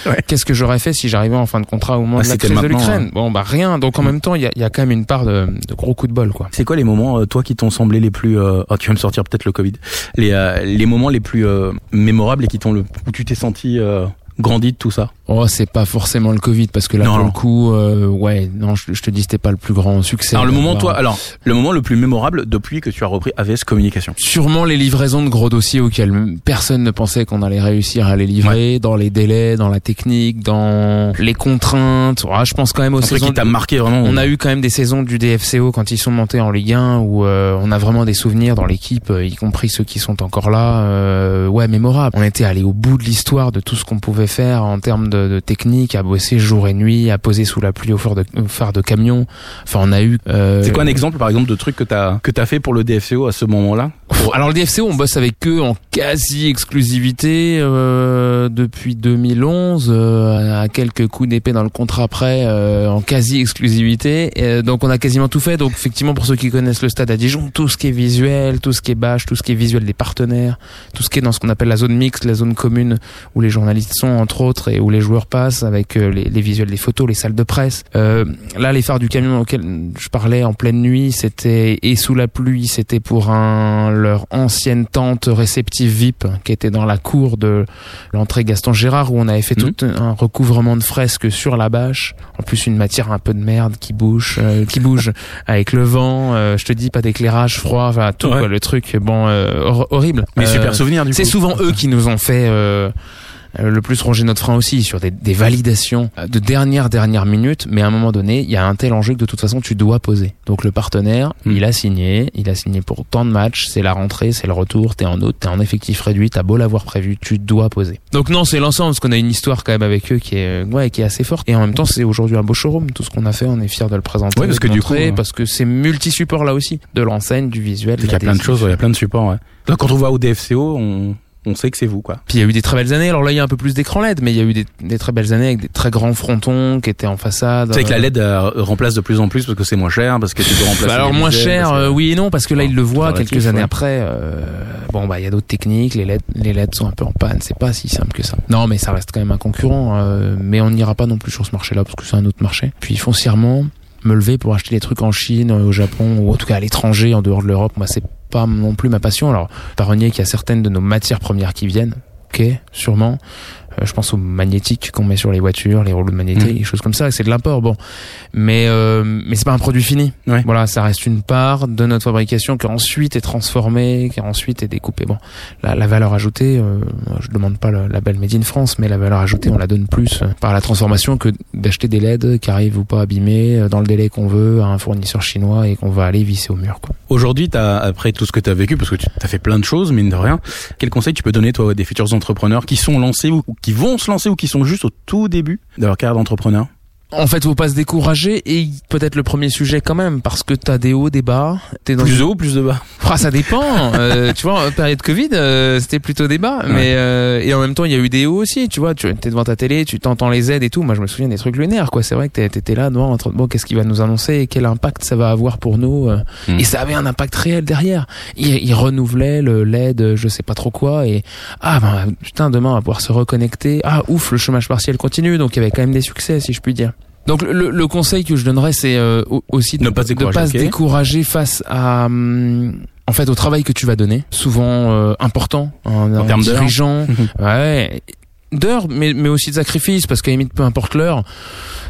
S2: Ouais.
S3: Qu'est-ce que j'aurais fait si j'arrivais en fin de contrat au moment
S2: Ah,
S3: de la crise de l'Ukraine? Bon, bah rien. Donc en même temps, il y a, y a quand même une part de, de gros coups de bol, quoi.
S2: C'est quoi les moments, euh, toi, qui t'ont semblé les plus... Euh... Oh, tu vas me sortir peut-être le Covid. Les, euh, les moments les plus euh, mémorables et qui t'ont le... où tu t'es senti euh, grandi de tout ça
S3: Oh, c'est pas forcément le Covid parce que là
S2: Non,
S3: pour
S2: non.
S3: le coup, euh, ouais, non, je, je te dis c'était pas le plus grand succès.
S2: Alors le moment, toi, alors le moment le plus mémorable depuis que tu as repris AVS Communication.
S3: Sûrement les livraisons de gros dossiers auxquels personne ne pensait qu'on allait réussir à les livrer, dans les délais, dans la technique, dans les contraintes. Ah, je pense quand même aux
S2: Un truc
S3: saisons.
S2: qui t'a marqué vraiment.
S3: On a eu quand même des saisons du DFCO quand ils sont montés en Ligue 1 où euh, on a vraiment des souvenirs dans l'équipe, euh, y compris ceux qui sont encore là. euh, ouais, mémorables. On était allé au bout de l'histoire de tout ce qu'on pouvait faire en termes de, de technique, à bosser jour et nuit, à poser sous la pluie au phare de, au phare de camion. Enfin, on a eu. euh,
S2: C'est quoi un exemple, par exemple, de truc que t'as que t'as fait pour le DFCO à ce moment-là?
S3: Alors le DFCO, on bosse avec eux en quasi exclusivité euh, depuis 2011, euh, à quelques coups d'épée dans le contrat près, en quasi exclusivité. Donc on a quasiment tout fait. Donc effectivement, pour ceux qui connaissent le stade à Dijon, tout ce qui est visuel, tout ce qui est bâche, tout ce qui est visuel des partenaires, tout ce qui est dans ce qu'on appelle la zone mixte, la zone commune où les journalistes sont entre autres et où les joueurs passent avec euh, les, les visuels des photos, les salles de presse. Euh, là, les phares du camion auquel je parlais en pleine nuit, c'était et sous la pluie, c'était pour un leur ancienne tente réceptive VIP qui était dans la cour de l'entrée Gaston Gérard où on avait fait
S2: Mhm.
S3: tout un recouvrement de fresques sur la bâche. En plus, une matière un peu de merde qui bouge, euh, qui bouge avec le vent. euh, je te dis pas d'éclairage froid, enfin tout
S2: Ouais.
S3: quoi, le truc bon hor- horrible.
S2: Mais super souvenir du coup.
S3: c'est souvent eux qui nous ont fait le plus ronger notre frein aussi sur des, des validations de dernière dernière minute. Mais à un moment donné, il y a un tel enjeu que de toute façon tu dois poser. Donc le partenaire,
S2: Hmm.
S3: il a signé, il a signé pour tant de matchs, c'est la rentrée, c'est le retour, t'es en haute, t'es en effectif réduit, t'as beau l'avoir prévu, tu dois poser. Donc non, c'est l'ensemble parce qu'on a une histoire quand même avec eux qui est euh, ouais qui est assez forte. Et en même temps, c'est aujourd'hui un beau showroom. Tout ce qu'on a fait, on est fier de le présenter,
S2: Ouais, parce
S3: de
S2: que du coup, euh,
S3: parce que c'est multi-support là aussi, de l'enseigne, du visuel.
S2: Il y a plein de choses, il y a plein de supports. Ouais. Là, quand on va au DFCO, on, on sait que c'est vous, quoi.
S3: Puis il y a eu des très belles années. Alors là, il y a un peu plus d'écran LED, mais il y a eu des, des très belles années avec des très grands frontons qui étaient en façade.
S2: Tu sais que la LED euh, remplace de plus en plus parce que c'est moins cher, parce que tu peux remplacer.
S3: Bah alors
S2: les
S3: moins cher,
S2: parce que-
S3: euh, oui et non, parce que là,
S2: Bon,
S3: il le voit quelques années
S2: ouais.
S3: après. euh, bon, bah il y a d'autres techniques. Les LED, les LED sont un peu en panne. C'est pas si simple que ça. Non, mais ça reste quand même un concurrent. euh, mais on n'ira pas non plus sur ce marché-là parce que c'est un autre marché. Puis foncièrement, me lever pour acheter des trucs en Chine, euh, au Japon ou en tout cas à l'étranger, en dehors de l'Europe, moi c'est pas non plus ma passion. Alors, qu'il y a certaines de nos matières premières qui viennent. Ok, sûrement. Euh, je pense aux magnétiques qu'on met sur les voitures, les rouleaux de magnétique,
S2: Mhm.
S3: des choses comme ça. C'est de l'import, bon. Mais euh, mais c'est pas un produit fini.
S2: Ouais.
S3: Voilà, ça reste une part de notre fabrication qui ensuite est transformée, qui ensuite est découpée. Bon, la, la valeur ajoutée, euh, je demande pas le label Made in France, mais la valeur ajoutée, on la donne plus euh, par la transformation que d'acheter des LED qui arrivent ou pas abîmés euh, dans le délai qu'on veut à un fournisseur chinois et qu'on va aller visser au mur. Quoi.
S2: Aujourd'hui, t'as, après tout ce que tu as vécu, parce que tu as fait plein de choses, mine de rien, quel conseil tu peux donner, toi, à des futurs entrepreneurs qui sont lancés ou ou qui vont se lancer ou qui sont juste au tout début de leur carrière d'entrepreneur
S3: En fait, faut pas se décourager et peut-être le premier sujet quand même parce que t'as des hauts, des bas. T'es dans
S2: Plus de haut, plus de bas
S3: Ah, ça dépend. Euh, tu vois, en période Covid, euh, c'était plutôt débat.
S2: Ouais.
S3: Mais euh, et en même temps, il y a eu des hauts aussi. Tu vois, tu es devant ta télé, tu t'entends les aides et tout. Moi, je me souviens des trucs lunaires. Quoi, c'est vrai que t'étais là, devant, en train de bon, qu'est-ce qu'il va nous annoncer et quel impact ça va avoir pour nous. euh.
S2: Mm.
S3: Et ça avait un impact réel derrière. Il, il renouvelait le LED, je sais pas trop quoi. Et ah ben putain, demain on va pouvoir se reconnecter. Ah ouf, le chômage partiel continue. Donc il y avait quand même des succès, si je puis dire. Donc le, le conseil que je donnerais, c'est euh, au- aussi
S2: Ne pas
S3: de
S2: décourager,
S3: pas se décourager face à hum, en fait au travail que tu vas donner, souvent euh, important en, en
S2: termes d'heures.
S3: dirigeant, ouais, d'heures, mais mais aussi de sacrifices parce qu'à limite peu importe l'heure,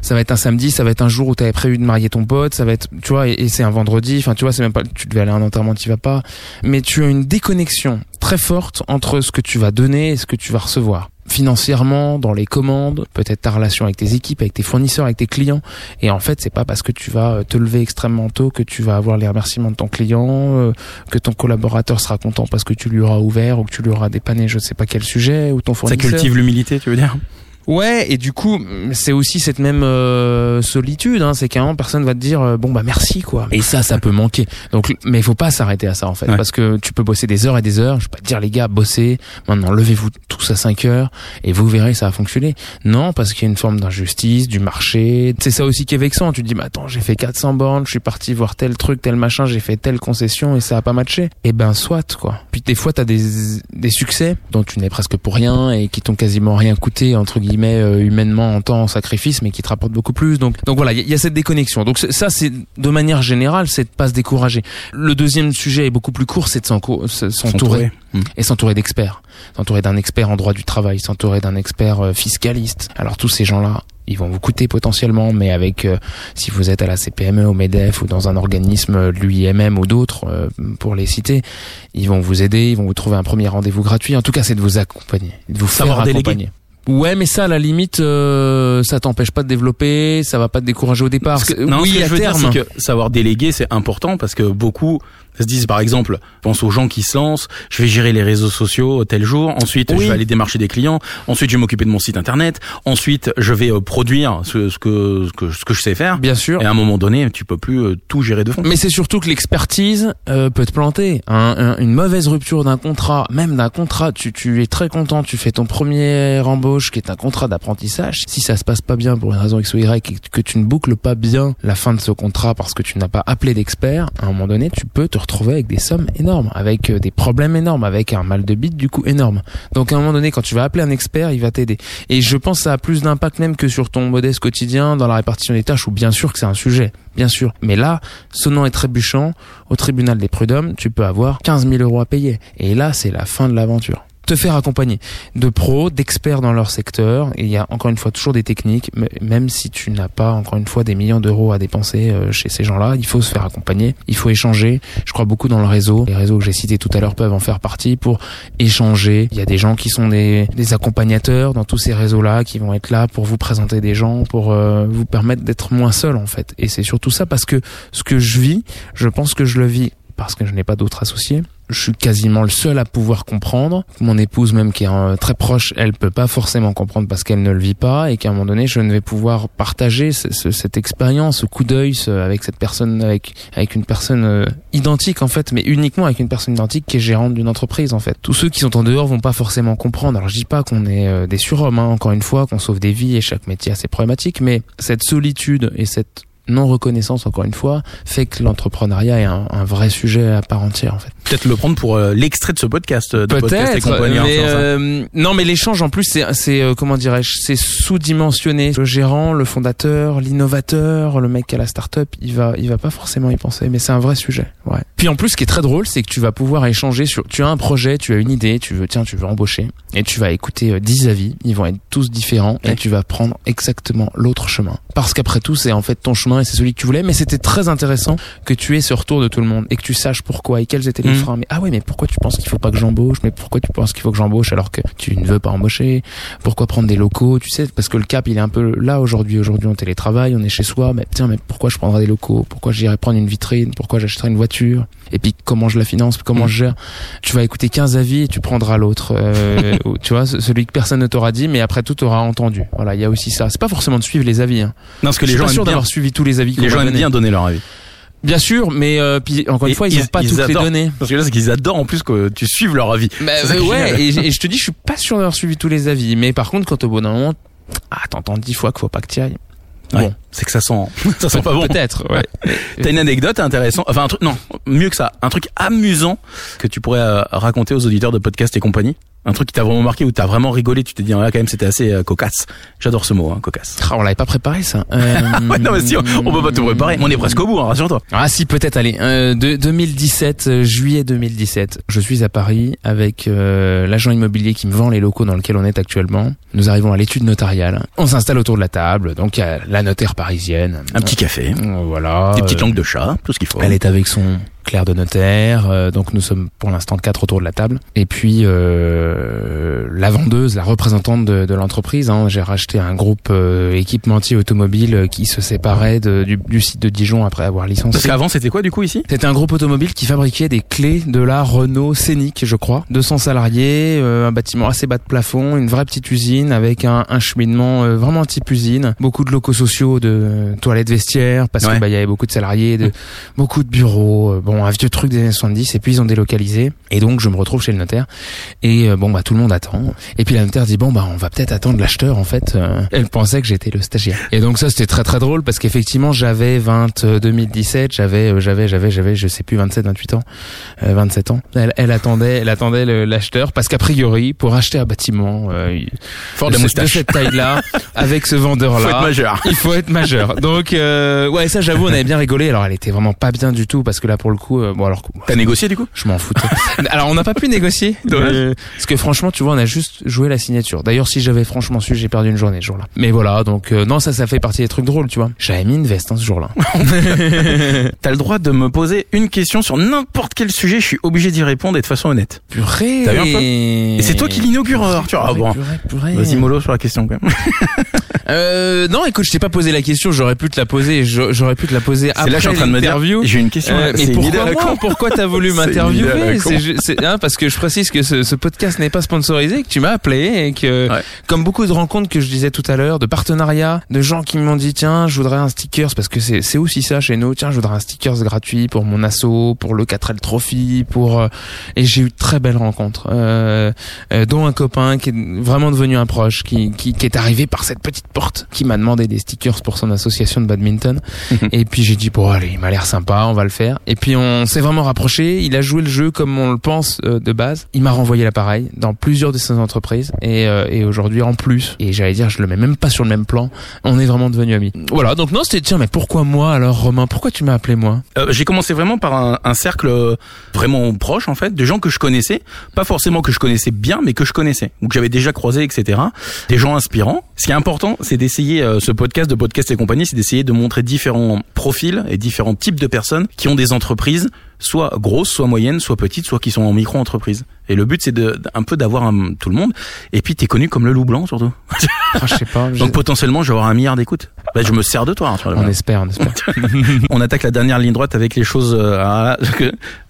S3: ça va être un samedi, ça va être un jour où tu avais prévu de marier ton pote, ça va être tu vois et, et c'est un vendredi, enfin tu vois c'est même pas tu devais aller à un enterrement, tu vas pas, mais tu as une déconnexion très forte entre ce que tu vas donner et ce que tu vas recevoir. Financièrement, dans les commandes, peut-être ta relation avec tes équipes, avec tes fournisseurs, avec tes clients. Et en fait, c'est pas parce que tu vas te lever extrêmement tôt que tu vas avoir les remerciements de ton client, euh, que ton collaborateur sera content parce que tu lui auras ouvert ou que tu lui auras dépanné je sais pas quel sujet ou ton fournisseur.
S2: Ça cultive l'humilité, tu veux dire?
S3: Ouais, et du coup, c'est aussi cette même euh, solitude. Hein, c'est qu'à un moment, personne va te dire euh, bon bah merci quoi. Et ça, ça peut manquer. Donc, mais il faut pas s'arrêter à ça en fait, parce que tu peux bosser des heures et des heures. Je vais pas te dire les gars, bossez. Maintenant, levez-vous tous à 5 heures et vous verrez ça va fonctionner. Non, parce qu'il y a une forme d'injustice du marché. C'est ça aussi qui est vexant. Tu te dis mais attends, j'ai fait 400 bornes, je suis parti voir tel truc, tel machin, j'ai fait telle concession et ça a pas matché. Et eh ben soit quoi. Puis des fois, t'as des des succès dont tu n'es presque pour rien et qui t'ont quasiment rien coûté entre guillemets met euh, humainement en temps en sacrifice, mais qui te rapporte beaucoup plus. Donc, donc voilà, il y, a cette déconnexion. Donc ça, c'est de manière générale, c'est de pas se décourager. Le deuxième sujet est beaucoup plus court, c'est de s'entourer hmm. et s'entourer d'experts, s'entourer d'un expert en droit du travail, s'entourer d'un expert euh, fiscaliste. Alors tous ces gens-là, ils vont vous coûter potentiellement, mais avec euh, si vous êtes à la CPME, au Medef ou dans un organisme l'UIMM ou d'autres pour les citer, ils vont vous aider, ils vont vous trouver un premier rendez-vous gratuit. En tout cas, c'est de vous accompagner, de vous faire accompagner. Ouais, mais ça, à la limite, euh, ça t'empêche pas de développer, ça va pas te décourager au départ.
S2: non, oui, ce que je veux dire, c'est que savoir déléguer, c'est important parce que beaucoup se disent par exemple, pense aux gens qui se lancent, je vais gérer les réseaux sociaux tel jour, ensuite je vais aller démarcher des clients, ensuite je vais m'occuper de mon site internet, ensuite je vais euh, produire ce, ce, que, ce, que, ce que je sais faire.
S3: Bien sûr.
S2: Et à un moment donné, tu peux plus euh, tout gérer de fond.
S3: Mais c'est surtout que l'expertise euh, peut te planter. une mauvaise rupture d'un contrat, même d'un contrat, tu, tu es très content, tu fais ton premier embauche qui est un contrat d'apprentissage. Si ça se passe pas bien pour une raison X ou Y et que tu ne boucles pas bien la fin de ce contrat parce que tu n'as pas appelé d'expert, à un moment donné, tu peux te retrouver avec des sommes énormes, avec euh, des problèmes énormes, avec un mal de bite du coup énorme. Donc à un moment donné, quand tu vas appeler un expert, il va t'aider. Et je pense que ça a plus d'impact même que sur ton modeste quotidien, dans la répartition des tâches, où bien sûr que c'est un sujet, bien sûr. Mais là, sonnant et trébuchant, au tribunal des prud'hommes, tu peux avoir 15 000 euros à payer. Et là, c'est la fin de l'aventure te faire accompagner de pros, d'experts dans leur secteur. Il y a encore une fois toujours des techniques, même si tu n'as pas encore une fois des millions d'euros à dépenser euh, chez ces gens-là, il faut se faire accompagner, il faut échanger. Je crois beaucoup dans le réseau. Les réseaux que j'ai cités tout à l'heure peuvent en faire partie pour échanger. Il y a des gens qui sont des, des accompagnateurs dans tous ces réseaux-là, qui vont être là pour vous présenter des gens, pour euh, vous permettre d'être moins seul en fait. Et c'est surtout ça parce que ce que je vis, je pense que je le vis parce que je n'ai pas d'autres associés je suis quasiment le seul à pouvoir comprendre. Mon épouse même qui est euh, très proche, elle peut pas forcément comprendre parce qu'elle ne le vit pas et qu'à un moment donné, je ne vais pouvoir partager cette expérience, ce coup d'œil avec cette personne, avec une personne euh, identique en fait, mais uniquement avec une personne identique qui est gérante d'une entreprise en fait. Tous ceux qui sont en dehors vont pas forcément comprendre. Alors je dis pas qu'on est euh, des surhommes, hein, encore une fois, qu'on sauve des vies et chaque métier a ses problématiques, mais cette solitude et cette non reconnaissance encore une fois fait que l'entrepreneuriat est un, un, vrai sujet à part entière en fait.
S2: Peut-être le prendre pour euh, l'extrait de ce podcast euh, et compagnie.
S3: Mais euh, non mais l'échange en plus c'est c'est euh, comment dirais-je c'est sous-dimensionné. Le gérant, le fondateur, l'innovateur, le mec à la start-up, il va il va pas forcément y penser mais c'est un vrai sujet. Ouais. Puis en plus ce qui est très drôle c'est que tu vas pouvoir échanger sur tu as un projet, tu as une idée, tu veux tiens tu veux embaucher et tu vas écouter 10 avis, ils vont être tous différents et tu vas prendre exactement l'autre chemin parce qu'après tout c'est en fait ton chemin et c'est celui que tu voulais, mais c'était très intéressant que tu aies ce retour de tout le monde et que tu saches pourquoi et quels étaient les mm. freins. Mais ah ouais, mais pourquoi tu penses qu'il faut pas que j'embauche? Mais pourquoi tu penses qu'il faut que j'embauche alors que tu ne veux pas embaucher? Pourquoi prendre des locaux? Tu sais, parce que le cap il est un peu là aujourd'hui. Aujourd'hui on télétravaille, on est chez soi. Mais tiens, mais pourquoi je prendrais des locaux? Pourquoi j'irais prendre une vitrine? Pourquoi j'achèterais une voiture? Et puis comment je la finance? Comment mm. je gère? Tu vas écouter 15 avis et tu prendras l'autre. Euh, tu vois, celui que personne ne t'aura dit, mais après tout t'auras entendu. Voilà, il y a aussi ça. C'est pas forcément de suivre les avis. Hein.
S2: Non, parce que les gens
S3: sûr d'avoir suivi les avis.
S2: Les gens aiment bien donner leur avis.
S3: Bien sûr, mais euh, puis encore une fois, ils n'ont pas toutes les données.
S2: Parce que là, c'est qu'ils adorent en plus que tu suives leur avis.
S3: Bah, ouais, et, je te dis, je suis pas sûr d'avoir suivi tous les avis. Mais par contre, quand au bout d'un moment, ah, t'entends dix fois qu'il faut pas que tu ailles.
S2: Bon, c'est que ça sent, ça sent pas bon.
S3: Peut-être. Ouais.
S2: T'as une anecdote intéressante, enfin un truc, non, mieux que ça, un truc amusant que tu pourrais euh, raconter aux auditeurs de podcast et compagnie? Un truc qui t'a vraiment marqué ou t'as vraiment rigolé tu t'es dit là quand même c'était assez euh, cocasse. J'adore ce mot hein, cocasse.
S3: Ah, on l'avait pas préparé ça. Euh...
S2: non mais si on, peut pas tout préparer. On est presque au bout hein, rassure-toi.
S3: Ah si peut-être allez. Euh, de 2017 euh, juillet 2017 je suis à Paris avec euh, l'agent immobilier qui me vend les locaux dans lesquels on est actuellement. Nous arrivons à l'étude notariale. On s'installe autour de la table donc il y a la notaire parisienne.
S2: Un petit café.
S3: Voilà.
S2: Des petites langues de chat tout ce qu'il faut.
S3: Elle est avec son clerc de notaire. euh, donc nous sommes pour l'instant quatre autour de la table. Et puis euh, la vendeuse, la représentante de, de l'entreprise. hein. J'ai racheté un groupe euh, équipementier automobile qui se séparait de- du, du site de Dijon après avoir licencié.
S2: Parce qu'avant, c'était quoi du coup ici?
S3: C'était un groupe automobile qui fabriquait des clés de la Renault Scénic, je crois. 200 salariés, un bâtiment assez bas de plafond, une vraie petite usine avec un, un cheminement vraiment type usine. Beaucoup de locaux sociaux, de toilettes vestiaires, parce
S2: Ouais.
S3: que bah y avait beaucoup de salariés, de beaucoup de bureaux. Bon, un vieux truc des années 70. Et puis ils ont délocalisé. Et donc je me retrouve chez le notaire. Et euh, bon bah tout le monde attend. Et puis la notaire dit bon bah on va peut-être attendre l'acheteur en fait. Euh, elle pensait que j'étais le stagiaire. Et donc ça c'était très très drôle parce qu'effectivement j'avais 20 euh, 2017, j'avais euh, j'avais j'avais j'avais je sais plus 27 28 ans, euh, 27 ans. Elle, elle attendait elle attendait l'acheteur parce qu'a priori pour acheter un bâtiment euh,
S2: Fort
S3: de,
S2: de
S3: cette taille-là avec ce vendeur
S2: Faut être
S3: là.
S2: majeur.
S3: Il faut être majeur. Donc euh, ouais ça j'avoue on avait bien rigolé. Alors elle était vraiment pas bien du tout parce que là pour le coup euh, bon alors
S2: T'as négocié du coup?
S3: je m'en foutais. Alors on n'a pas pu négocier. Euh, parce que franchement, tu vois, on a juste joué la signature. D'ailleurs, si j'avais franchement su, j'ai perdu une journée ce jour-là. Mais voilà, donc euh, non, ça, ça fait partie des trucs drôles, tu vois. J'avais mis une veste hein, ce jour-là.
S2: T'as le droit de me poser une question sur n'importe quel sujet, je suis obligé d'y répondre et de façon honnête.
S3: Purée.
S2: T'as vu un peu? Et c'est toi qui l'inaugure, Arthur. Ah bon. Vas-y mollo sur la question quand même.
S3: Euh, non, écoute, je t'ai pas posé la question. J'aurais pu te la poser. J'aurais pu te la poser
S2: C'est
S3: après l'interview.
S2: J'ai une question.
S3: Euh, mais
S2: idée à
S3: pourquoi
S2: la con.
S3: Pourquoi t'as voulu m'interviewer hein, parce que je précise que ce, ce podcast n'est pas sponsorisé, que tu m'as appelé et que,
S2: Ouais.
S3: comme beaucoup de rencontres que je disais tout à l'heure, de partenariats, de gens qui m'ont dit tiens, je voudrais un stickers parce que c'est c'est aussi ça chez nous. Tiens, je voudrais un stickers gratuit pour mon asso, pour le 4L Trophy, pour euh, et j'ai eu de très belles rencontres, euh, euh, dont un copain qui est vraiment devenu un proche, qui, qui, qui est arrivé par cette petite porte, qui m'a demandé des stickers pour son association de badminton. Et puis j'ai dit bon allez, il m'a l'air sympa, on va le faire. Et puis on s'est vraiment rapproché. Il a joué le jeu comme on le pense euh, de base. Il m'a renvoyé l'appareil dans plusieurs de ses entreprises et, euh, et aujourd'hui en plus. Et j'allais dire, je le mets même pas sur le même plan. On est vraiment devenus amis. Voilà. Donc non, c'était tiens, mais pourquoi moi alors, Romain? Pourquoi tu m'as appelé moi?
S2: Euh, j'ai commencé vraiment par un, un cercle euh, vraiment proche en fait, de gens que je connaissais, pas forcément que je connaissais bien, mais que je connaissais, ou que j'avais déjà croisé, etc. Des gens inspirants. Ce qui est important, c'est d'essayer euh, ce podcast de podcast et compagnie, c'est d'essayer de montrer différents profils et différents types de personnes qui ont des entreprises soit grosses, soit moyennes, soit petites, soit qui sont en micro-entreprise. Et le but, c'est de, un peu d'avoir un- tout le monde. Et puis, t'es connu comme le loup blanc, surtout.
S3: Ah, Je sais pas.
S2: Donc, potentiellement, je vais avoir un milliard d'écoutes. Bah, je me sers de toi, Arthur.
S3: on espère, on espère.
S2: On attaque la dernière ligne droite avec les choses. euh, à-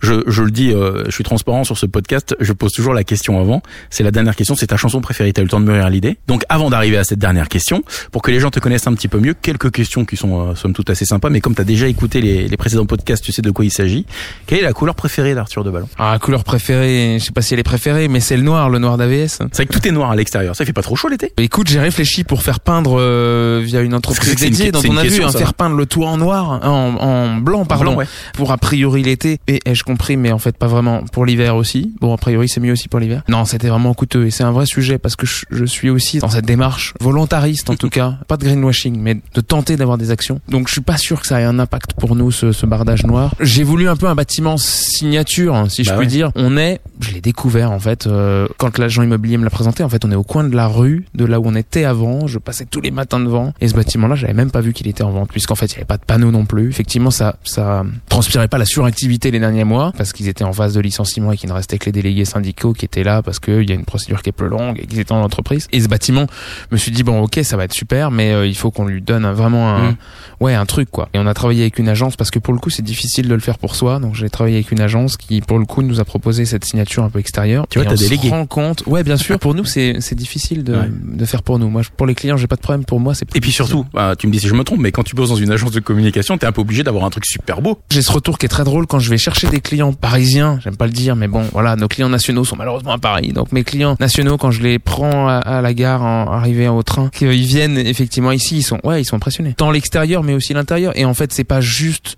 S2: je, je le dis, euh, je suis transparent sur ce podcast. Je pose toujours la question avant. C'est la dernière question. C'est ta chanson préférée. T'as eu le temps de mûrir l'idée. Donc, avant d'arriver à cette dernière question, pour que les gens te connaissent un petit peu mieux, quelques questions qui sont euh, somme toute assez sympas. Mais comme t'as déjà écouté les, les précédents podcasts, tu sais de quoi il s'agit. Quelle est la couleur préférée d'Arthur de Ballon
S3: Ah, couleur préférée, je sais pas si elle est préférée, mais c'est le noir, le noir d'AVS.
S2: C'est vrai que tout est noir à l'extérieur. Ça fait pas trop chaud l'été
S3: Écoute, j'ai réfléchi pour faire peindre euh, via une entreprise
S2: c'est une-
S3: dédiée dont on a vu
S2: question,
S3: hein,
S2: ça.
S3: faire peindre le toit en noir, hein, en, en blanc pardon,
S2: Blanc, ouais.
S3: pour a priori l'été. Et ai-je compris, mais en fait pas vraiment pour l'hiver aussi. Bon, a priori c'est mieux aussi pour l'hiver. Non, c'était vraiment coûteux et c'est un vrai sujet parce que je, je suis aussi dans cette démarche volontariste en tout cas, pas de greenwashing, mais de tenter d'avoir des actions. Donc je suis pas sûr que ça ait un impact pour nous ce, ce bardage noir. J'ai voulu un peu un bâtiment signature, hein, si je
S2: Bah
S3: puis
S2: ouais.
S3: dire. On est, je l'ai découvert en fait euh, quand l'agent immobilier me l'a présenté. En fait, on est au coin de la rue de là où on était avant. Je passais tous les matins devant et ce bâtiment-là, j'avais même pas vu qu'il était en vente puisqu'en fait, il y avait pas de panneau non plus. Effectivement, ça, ça transpirait pas la suractivité les derniers mois parce qu'ils étaient en phase de licenciement et qu'il ne restait que les délégués syndicaux qui étaient là parce qu'il y a une procédure qui est plus longue et qu'ils étaient en entreprise. Et ce bâtiment, je me suis dit bon, ok, ça va être super, mais euh, il faut qu'on lui donne vraiment un,
S2: Mm.
S3: ouais, un truc quoi. Et on a travaillé avec une agence parce que pour le coup, c'est difficile de le faire pour soi. Donc j'ai travaillé avec une agence qui, pour le coup, nous a proposé cette signature un peu extérieure.
S2: Tu vois, t'as délégué.
S3: rend compte. Ouais, bien sûr. Pour nous, c'est c'est difficile de
S2: Ouais.
S3: de faire pour nous. Moi, pour les clients, j'ai pas de problème. Pour moi, c'est
S2: Et puis surtout, bah, tu me dis si je me trompe, mais quand tu bosses dans une agence de communication, t'es un peu obligé d'avoir un truc super beau.
S3: J'ai ce retour qui est très drôle quand je vais chercher des clients parisiens. J'aime pas le dire, mais bon, voilà, nos clients nationaux sont malheureusement à Paris. Donc mes clients nationaux, quand je les prends à, à la gare, en, arrivés au train, qu'ils viennent effectivement ici, ils sont, ouais, ils sont impressionnés. Tant l'extérieur, mais aussi l'intérieur. Et en fait, c'est pas juste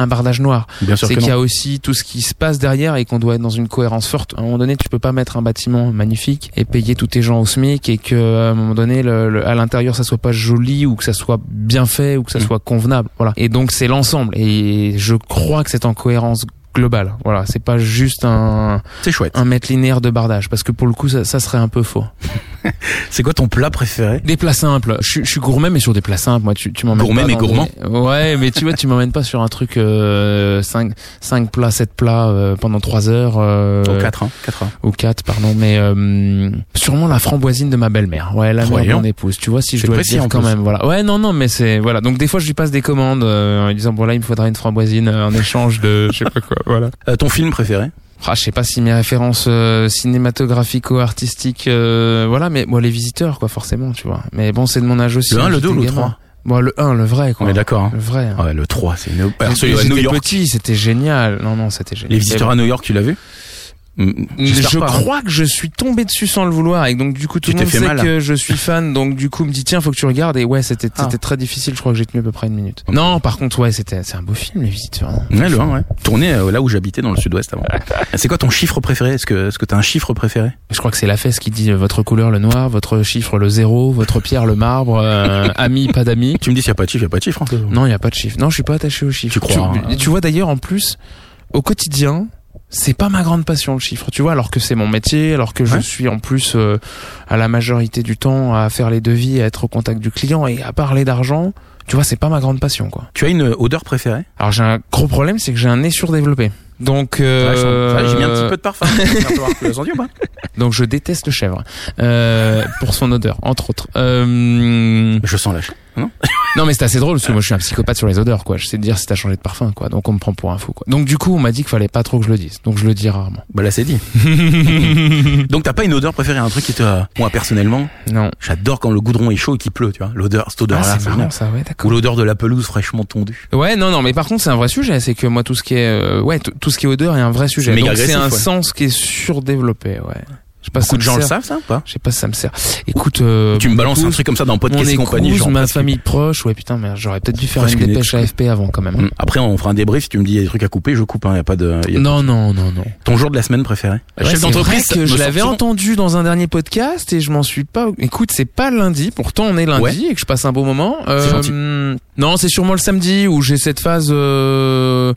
S3: un bardage noir.
S2: Bien sûr
S3: C'est qu'il y a aussi tout ce qui se passe derrière et qu'on doit être dans une cohérence forte. À un moment donné, tu peux pas mettre un bâtiment magnifique et payer tous tes gens au SMIC et que à un moment donné, le, le- à l'intérieur, ça soit pas joli ou que ça soit bien fait ou que ça
S2: Mm.
S3: soit convenable. Voilà. Et donc c'est l'ensemble. Et je crois que c'est en cohérence globale. Voilà. C'est pas juste un,
S2: C'est chouette.
S3: un mètre linéaire de bardage parce que pour le coup, ça, ça serait un peu faux.
S2: C'est quoi ton plat préféré?
S3: Des plats simples. Je, suis- je suis gourmet, mais sur des plats simples. Moi, tu, tu m'emmènes
S2: Gourmet,
S3: pas
S2: mais gourmand.
S3: des- Ouais, mais tu vois, tu m'emmènes pas sur un truc euh, 5, 5 plats, 7 plats euh, pendant 3 heures. Euh,
S2: Au 4 hein, 4 hein.
S3: Ou 4, pardon. Mais euh, sûrement la framboisine de ma belle-mère. Ouais, la mère de mon épouse. Tu vois, si je dois le dire quand
S2: plus.
S3: même. Voilà. Ouais, non, non, mais c'est... Voilà. Donc des fois, je lui passe des commandes euh, en lui disant, bon là, il me faudra une framboisine euh, en échange de... je sais pas quoi. Voilà.
S2: Euh, ton film préféré?
S3: Ah, je sais pas si mes références euh, cinématographiques ou artistiques, euh, voilà, mais moi les visiteurs quoi, forcément, tu vois. Mais bon, c'est de mon âge aussi.
S2: Le
S3: hein,
S2: 1, le
S3: j'étais
S2: 2 ou le
S3: gamin.
S2: 3
S3: Bon, le 1, le vrai quoi.
S2: On est d'accord. hein.
S3: Le vrai. hein.
S2: Ouais, le 3, c'est une... Alors, celui à New York.
S3: petit, c'était génial. Non, non, c'était génial.
S2: Les visiteurs à New York, tu l'as vu?
S3: Mais Je
S2: pas, hein.
S3: crois que je suis tombé dessus sans le vouloir et donc du coup tout
S2: Tu
S3: le monde
S2: fait
S3: sait
S2: mal.
S3: que je suis fan donc du coup me dit tiens faut que tu regardes et ouais c'était
S2: Ah.
S3: c'était très difficile je crois que j'ai tenu à peu près une minute. Non par contre ouais c'était c'est un beau film les visiteurs. hein.
S2: Ouais, le 1, ouais. Tourné euh, là où j'habitais dans le sud-ouest avant. c'est quoi ton chiffre préféré? Est-ce que est-ce que t'as un chiffre préféré?
S3: Je crois que c'est la fesse qui dit euh, votre couleur le noir, votre chiffre le zéro, votre pierre le marbre, euh, ami pas d'amis.
S2: Tu me dis s'il y a pas de chiffre, il y a pas de chiffre. hein.
S3: Non, il n'y a pas de chiffre. Non, je suis pas attaché aux chiffres.
S2: Tu crois,
S3: Tu,
S2: hein.
S3: tu vois d'ailleurs en plus, au quotidien, c'est pas ma grande passion le chiffre. Tu vois, alors que c'est mon métier, alors que je
S2: Ouais.
S3: suis en plus euh, à la majorité du temps à faire les devis, à être au contact du client et à parler d'argent. Tu vois, c'est pas ma grande passion, quoi.
S2: Tu as une odeur préférée?
S3: Alors j'ai un gros problème, c'est que j'ai un nez surdéveloppé. Donc, euh,
S2: ouais, J'ai mis un petit peu de parfum. Ou pas
S3: donc je déteste le chèvre euh, pour son odeur, entre autres. Euh,
S2: Je sens la ch- Non
S3: Non mais c'est assez drôle parce que moi je suis un psychopathe sur les odeurs quoi. Je sais dire si t'as changé de parfum quoi. Donc on me prend pour un fou quoi. Donc du coup on m'a dit qu'il fallait pas trop que je le dise. Donc je le dis rarement.
S2: Bah là c'est dit. Donc t'as pas une odeur préférée, un truc qui te... Moi personnellement,
S3: Non.
S2: j'adore quand le goudron est chaud et qu'il pleut, tu vois. L'odeur, cette
S3: Ah,
S2: odeur-là,
S3: c'est
S2: c'est
S3: marrant ça ouais
S2: Ou
S3: d'accord.
S2: l'odeur de la pelouse fraîchement tondue.
S3: Ouais non non mais par contre c'est un vrai sujet. C'est que moi tout ce qui est euh, ouais tout tout ce qui est odeur est un vrai sujet. Donc c'est un
S2: ouais.
S3: sens qui est surdéveloppé ouais. Je sais pas si
S2: de
S3: ça
S2: gens
S3: me
S2: le
S3: sert.
S2: savent ça ou pas?
S3: Je sais pas si ça me sert. Écoute, euh,
S2: Tu me balances un truc comme ça dans podcast et compagnie, genre
S3: ma famille proche, ouais putain, mais j'aurais peut-être dû faire une dépêche. AFP avant quand même.
S2: Hum, Après on fera un débrief, si tu me dis il y a des trucs à couper, je coupe, hein, y a pas de... y a-
S3: Non non non non.
S2: Ton jour de la semaine préféré?
S3: Ouais,
S2: Chef d'entreprise,
S3: je l'avais entendu dans un dernier podcast et je m'en suis pas. Écoute, c'est pas lundi. Pourtant, on est lundi
S2: Ouais.
S3: et que je passe un beau moment.
S2: Gentil.
S3: non, c'est sûrement le samedi où j'ai cette phase. euh,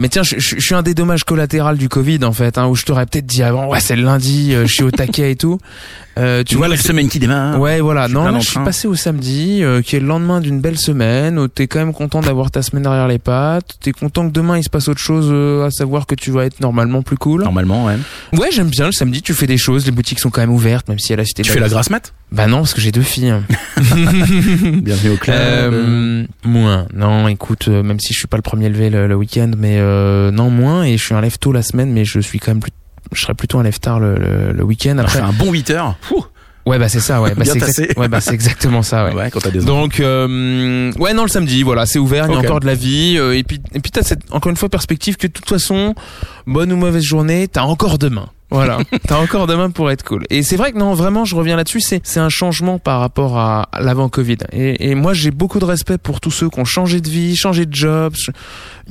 S3: Mais tiens, je, je- je suis un des dommages collatéraux du Covid en fait, hein, où je t'aurais peut-être dit avant, ouais, c'est le lundi, euh, je suis au taquet et tout. Euh,
S2: Tu vois la semaine qui démarre
S3: Ouais, voilà.
S2: je
S3: Non, là, je suis passé au samedi, euh, qui est le lendemain d'une belle semaine, où t'es quand même content d'avoir ta semaine derrière les pattes. T'es content que demain il se passe autre chose, euh, à savoir que tu vas être normalement plus cool.
S2: Normalement, ouais.
S3: Ouais, j'aime bien le samedi, tu fais des choses, les boutiques sont quand même ouvertes, même si à la cité
S2: Tu fais la grasse mat?
S3: Bah non, parce que j'ai deux filles.
S2: Bienvenue au club.
S3: Euh, moins. Non, écoute, euh, même si je suis pas le premier levé le, le week-end, mais euh, non, moins, et je suis un lève tôt la semaine, mais je suis quand même plus je serais plutôt un lève tard le, le, le week-end.
S2: Après un bon 8 heures. Ouh.
S3: ouais, bah c'est ça, ouais. Bah, c'est exact- ouais, bah exactement ça, ouais.
S2: Ouais, quand t'as des.
S3: Donc euh, ouais non le samedi voilà c'est ouvert il y a encore de la vie euh, et puis et puis t'as cette encore une fois perspective que de toute façon bonne ou mauvaise journée t'as encore demain voilà. T'as encore demain pour être cool. Et c'est vrai que non vraiment je reviens là-dessus c'est c'est un changement par rapport à, l'avant Covid. Et, et moi j'ai beaucoup de respect pour tous ceux qui ont changé de vie changé de job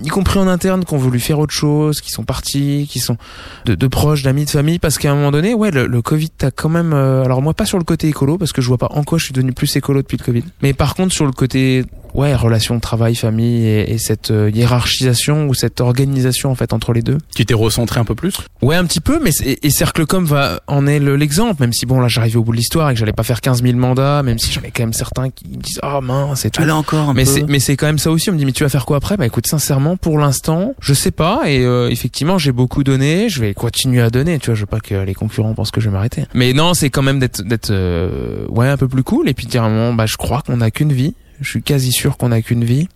S3: y compris en interne qui ont voulu faire autre chose qui sont partis qui sont de, de proches d'amis de famille. Parce qu'à un moment donné ouais le, le Covid t'as quand même euh, alors moi pas sur le côté écolo parce que je vois pas en quoi je suis devenu plus écolo depuis le Covid. Mais par contre sur le côté ouais relation travail famille et, et cette euh, hiérarchisation ou cette organisation en fait entre les deux.
S2: Tu t'es recentré un peu plus?
S3: Ouais un petit peu mais c'est- et, et Cercle Com va en est le- l'exemple même si bon là j'arrivais au bout de l'histoire et que j'allais pas faire 15 000 mandats même si j'en ai quand même certains qui me disent oh mince et tout.
S2: Allez encore un
S3: mais
S2: peu.
S3: c'est mais c'est quand même ça aussi. On me dit mais tu vas faire quoi après? Bah écoute sincèrement pour l'instant je sais pas. Et euh, effectivement j'ai beaucoup donné. Je vais continuer à donner. Tu vois je veux pas que les concurrents pensent que je vais m'arrêter. Mais non c'est quand même d'être d'être euh, ouais un peu plus cool. Et puis dire à un moment bah je crois qu'on a qu'une vie. Je suis quasi sûr qu'on a qu'une vie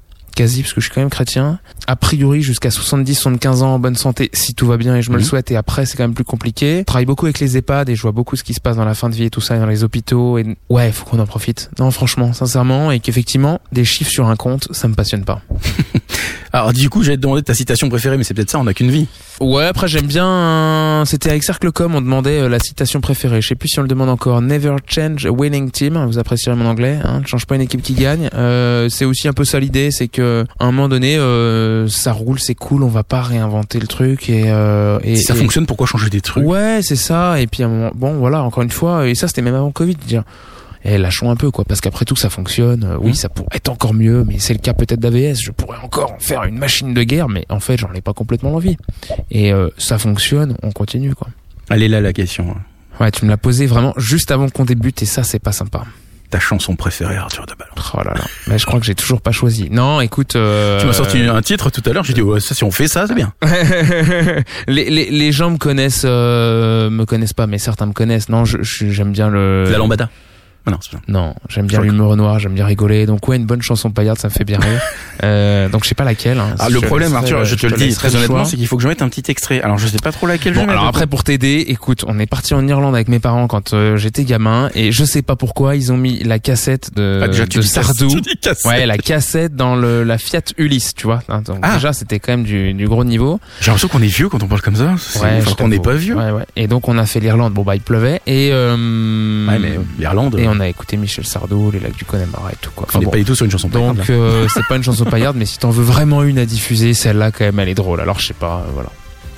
S3: quasi parce que je suis quand même chrétien. A priori jusqu'à 70 75 ans en bonne santé si tout va bien et je me le
S2: Mhm.
S3: souhaite. Et après c'est quand même plus compliqué. Je travaille beaucoup avec les EHPAD et je vois beaucoup ce qui se passe dans la fin de vie et tout ça et dans les hôpitaux. Et ouais faut qu'on en profite. Non franchement sincèrement et qu'effectivement des chiffres sur un compte ça me passionne pas
S2: Alors du coup, j'allais te demander ta citation préférée, mais c'est peut-être ça, on n'a qu'une vie.
S3: ouais après j'aime bien euh, c'était avec Cercle Com on demandait euh, la citation préférée. Je sais plus si on le demande encore. Never change a winning team. Vous apprécierez mon anglais hein, change pas une équipe qui gagne. Euh, c'est aussi un peu ça l'idée c'est que à un moment donné euh, ça roule c'est cool on va pas réinventer le truc et euh, et,
S2: si ça
S3: et-
S2: fonctionne, pourquoi changer des trucs?
S3: Ouais, c'est ça. Et puis à un moment, bon, voilà, encore une fois, et ça c'était même avant Covid, dire, eh, lâchons un peu, quoi, parce qu'après tout ça fonctionne. Euh, Oui,
S2: Mhm.
S3: ça pourrait être encore mieux, mais c'est le cas peut-être d'AVS. Je pourrais encore en faire une machine de guerre, mais en fait, j'en ai pas complètement envie. Et euh, ça fonctionne, on continue, quoi.
S2: Elle est là la question.
S3: Ouais, tu me l'as posé vraiment juste avant qu'on débute et ça, c'est pas sympa.
S2: Ta chanson préférée, Arthur de Ballon.
S3: Oh là là. Mais je crois que j'ai toujours pas choisi. Non, écoute. euh,
S2: Tu m'as sorti un titre tout à l'heure, j'ai dit, ouais, ça, si on fait ça, c'est bien.
S3: les, les, les gens me connaissent, euh, me connaissent pas, mais certains me connaissent. Non, je- je- j'aime bien le.
S2: La lambada. Ah non.
S3: Non, j'aime bien
S2: Je
S3: l'humour noir, j'aime bien rigoler. Donc ouais, une bonne chanson paillarde, ça me fait bien rire. euh, donc je sais pas laquelle. hein.
S2: Ah,
S3: Je
S2: le problème, Arthur,
S3: euh,
S2: je te le dis très honnêtement, c'est qu'il faut que je mette un petit extrait. Alors, je sais pas trop laquelle je
S3: Bon,
S2: vais
S3: alors après pour t'aider, écoute, on est parti en Irlande avec mes parents quand euh, j'étais gamin et je sais pas pourquoi ils ont mis la cassette de,
S2: Ah, déjà,
S3: de Sardou. Ouais, la cassette dans le la Fiat Ulysse, tu vois. Hein, Donc
S2: Ah.
S3: déjà c'était quand même du, du gros niveau.
S2: J'ai l'impression qu'on est vieux quand on parle comme ça.
S3: Ouais,
S2: enfin,
S3: je
S2: qu'on n'est pas vieux.
S3: Ouais, ouais. Et donc on a fait l'Irlande. Bon bah il pleuvait et euh,
S2: Ouais, mais l'Irlande,
S3: on a écouté Michel Sardou, les lacs du Connemara et tout quoi.
S2: on
S3: Enfin,
S2: n'est
S3: bon.
S2: pas du tout sur une chanson paillarde,
S3: Donc
S2: là.
S3: euh, c'est pas une chanson paillarde, mais si t'en veux vraiment une à diffuser, celle-là quand même elle est drôle. Alors je sais pas, euh, voilà.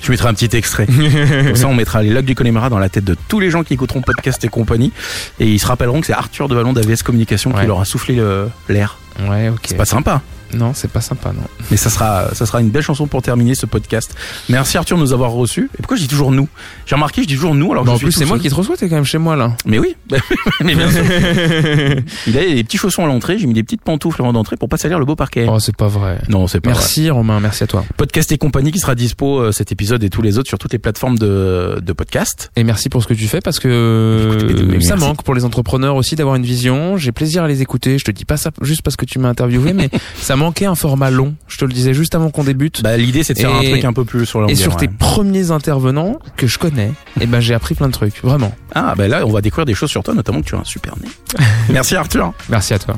S2: Je mettrai un petit extrait. Comme ça, on mettra les logs du Connemara dans la tête de tous les gens qui écouteront podcast et compagnie. Et ils se rappelleront que c'est Arthur de Vallon d'AVS Communication qui leur a soufflé l'air.
S3: Ouais, ok.
S2: C'est pas sympa.
S3: Non, c'est pas sympa, non.
S2: Mais ça sera, ça sera une belle chanson pour terminer ce podcast. Merci Arthur de nous avoir reçus. Et pourquoi je dis toujours nous? J'ai remarqué, je dis toujours nous alors que
S3: Bah, en plus, c'est moi qui te reçois, t'es quand même chez moi là.
S2: Mais oui, mais bien sûr. Il a des petits chaussons à l'entrée, j'ai mis des petites pantoufles avant d'entrer pour pas salir le beau parquet.
S3: Oh, c'est pas vrai.
S2: Non, c'est pas vrai.
S3: Merci Romain, merci à toi.
S2: Podcast et compagnie qui sera dispo euh, cet épisode et tous les autres sur toutes les plateformes de, de podcast.
S3: Et merci pour ce que tu fais parce que
S2: mais
S3: ça
S2: merci.
S3: manque pour les entrepreneurs aussi d'avoir une vision. J'ai plaisir à les écouter. Je te dis pas ça juste parce que tu m'as interviewé, mais ça manquait un format long. Je te le disais juste avant qu'on débute.
S2: Bah, l'idée c'est de faire
S3: Et-
S2: un truc un peu plus sur
S3: et
S2: l'ambiance.
S3: sur tes premiers intervenants que je connais, et ben j'ai appris plein de trucs, vraiment.
S2: Ah, bah là, on va découvrir des choses sur toi, notamment que tu as un super nez. Merci Arthur.
S3: Merci à toi.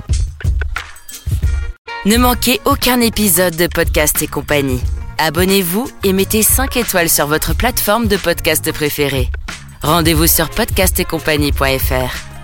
S1: Ne manquez aucun épisode de Podcast et compagnie. Abonnez-vous et mettez 5 étoiles sur votre plateforme de podcast préférée. Rendez-vous sur podcastetcompagnie.fr.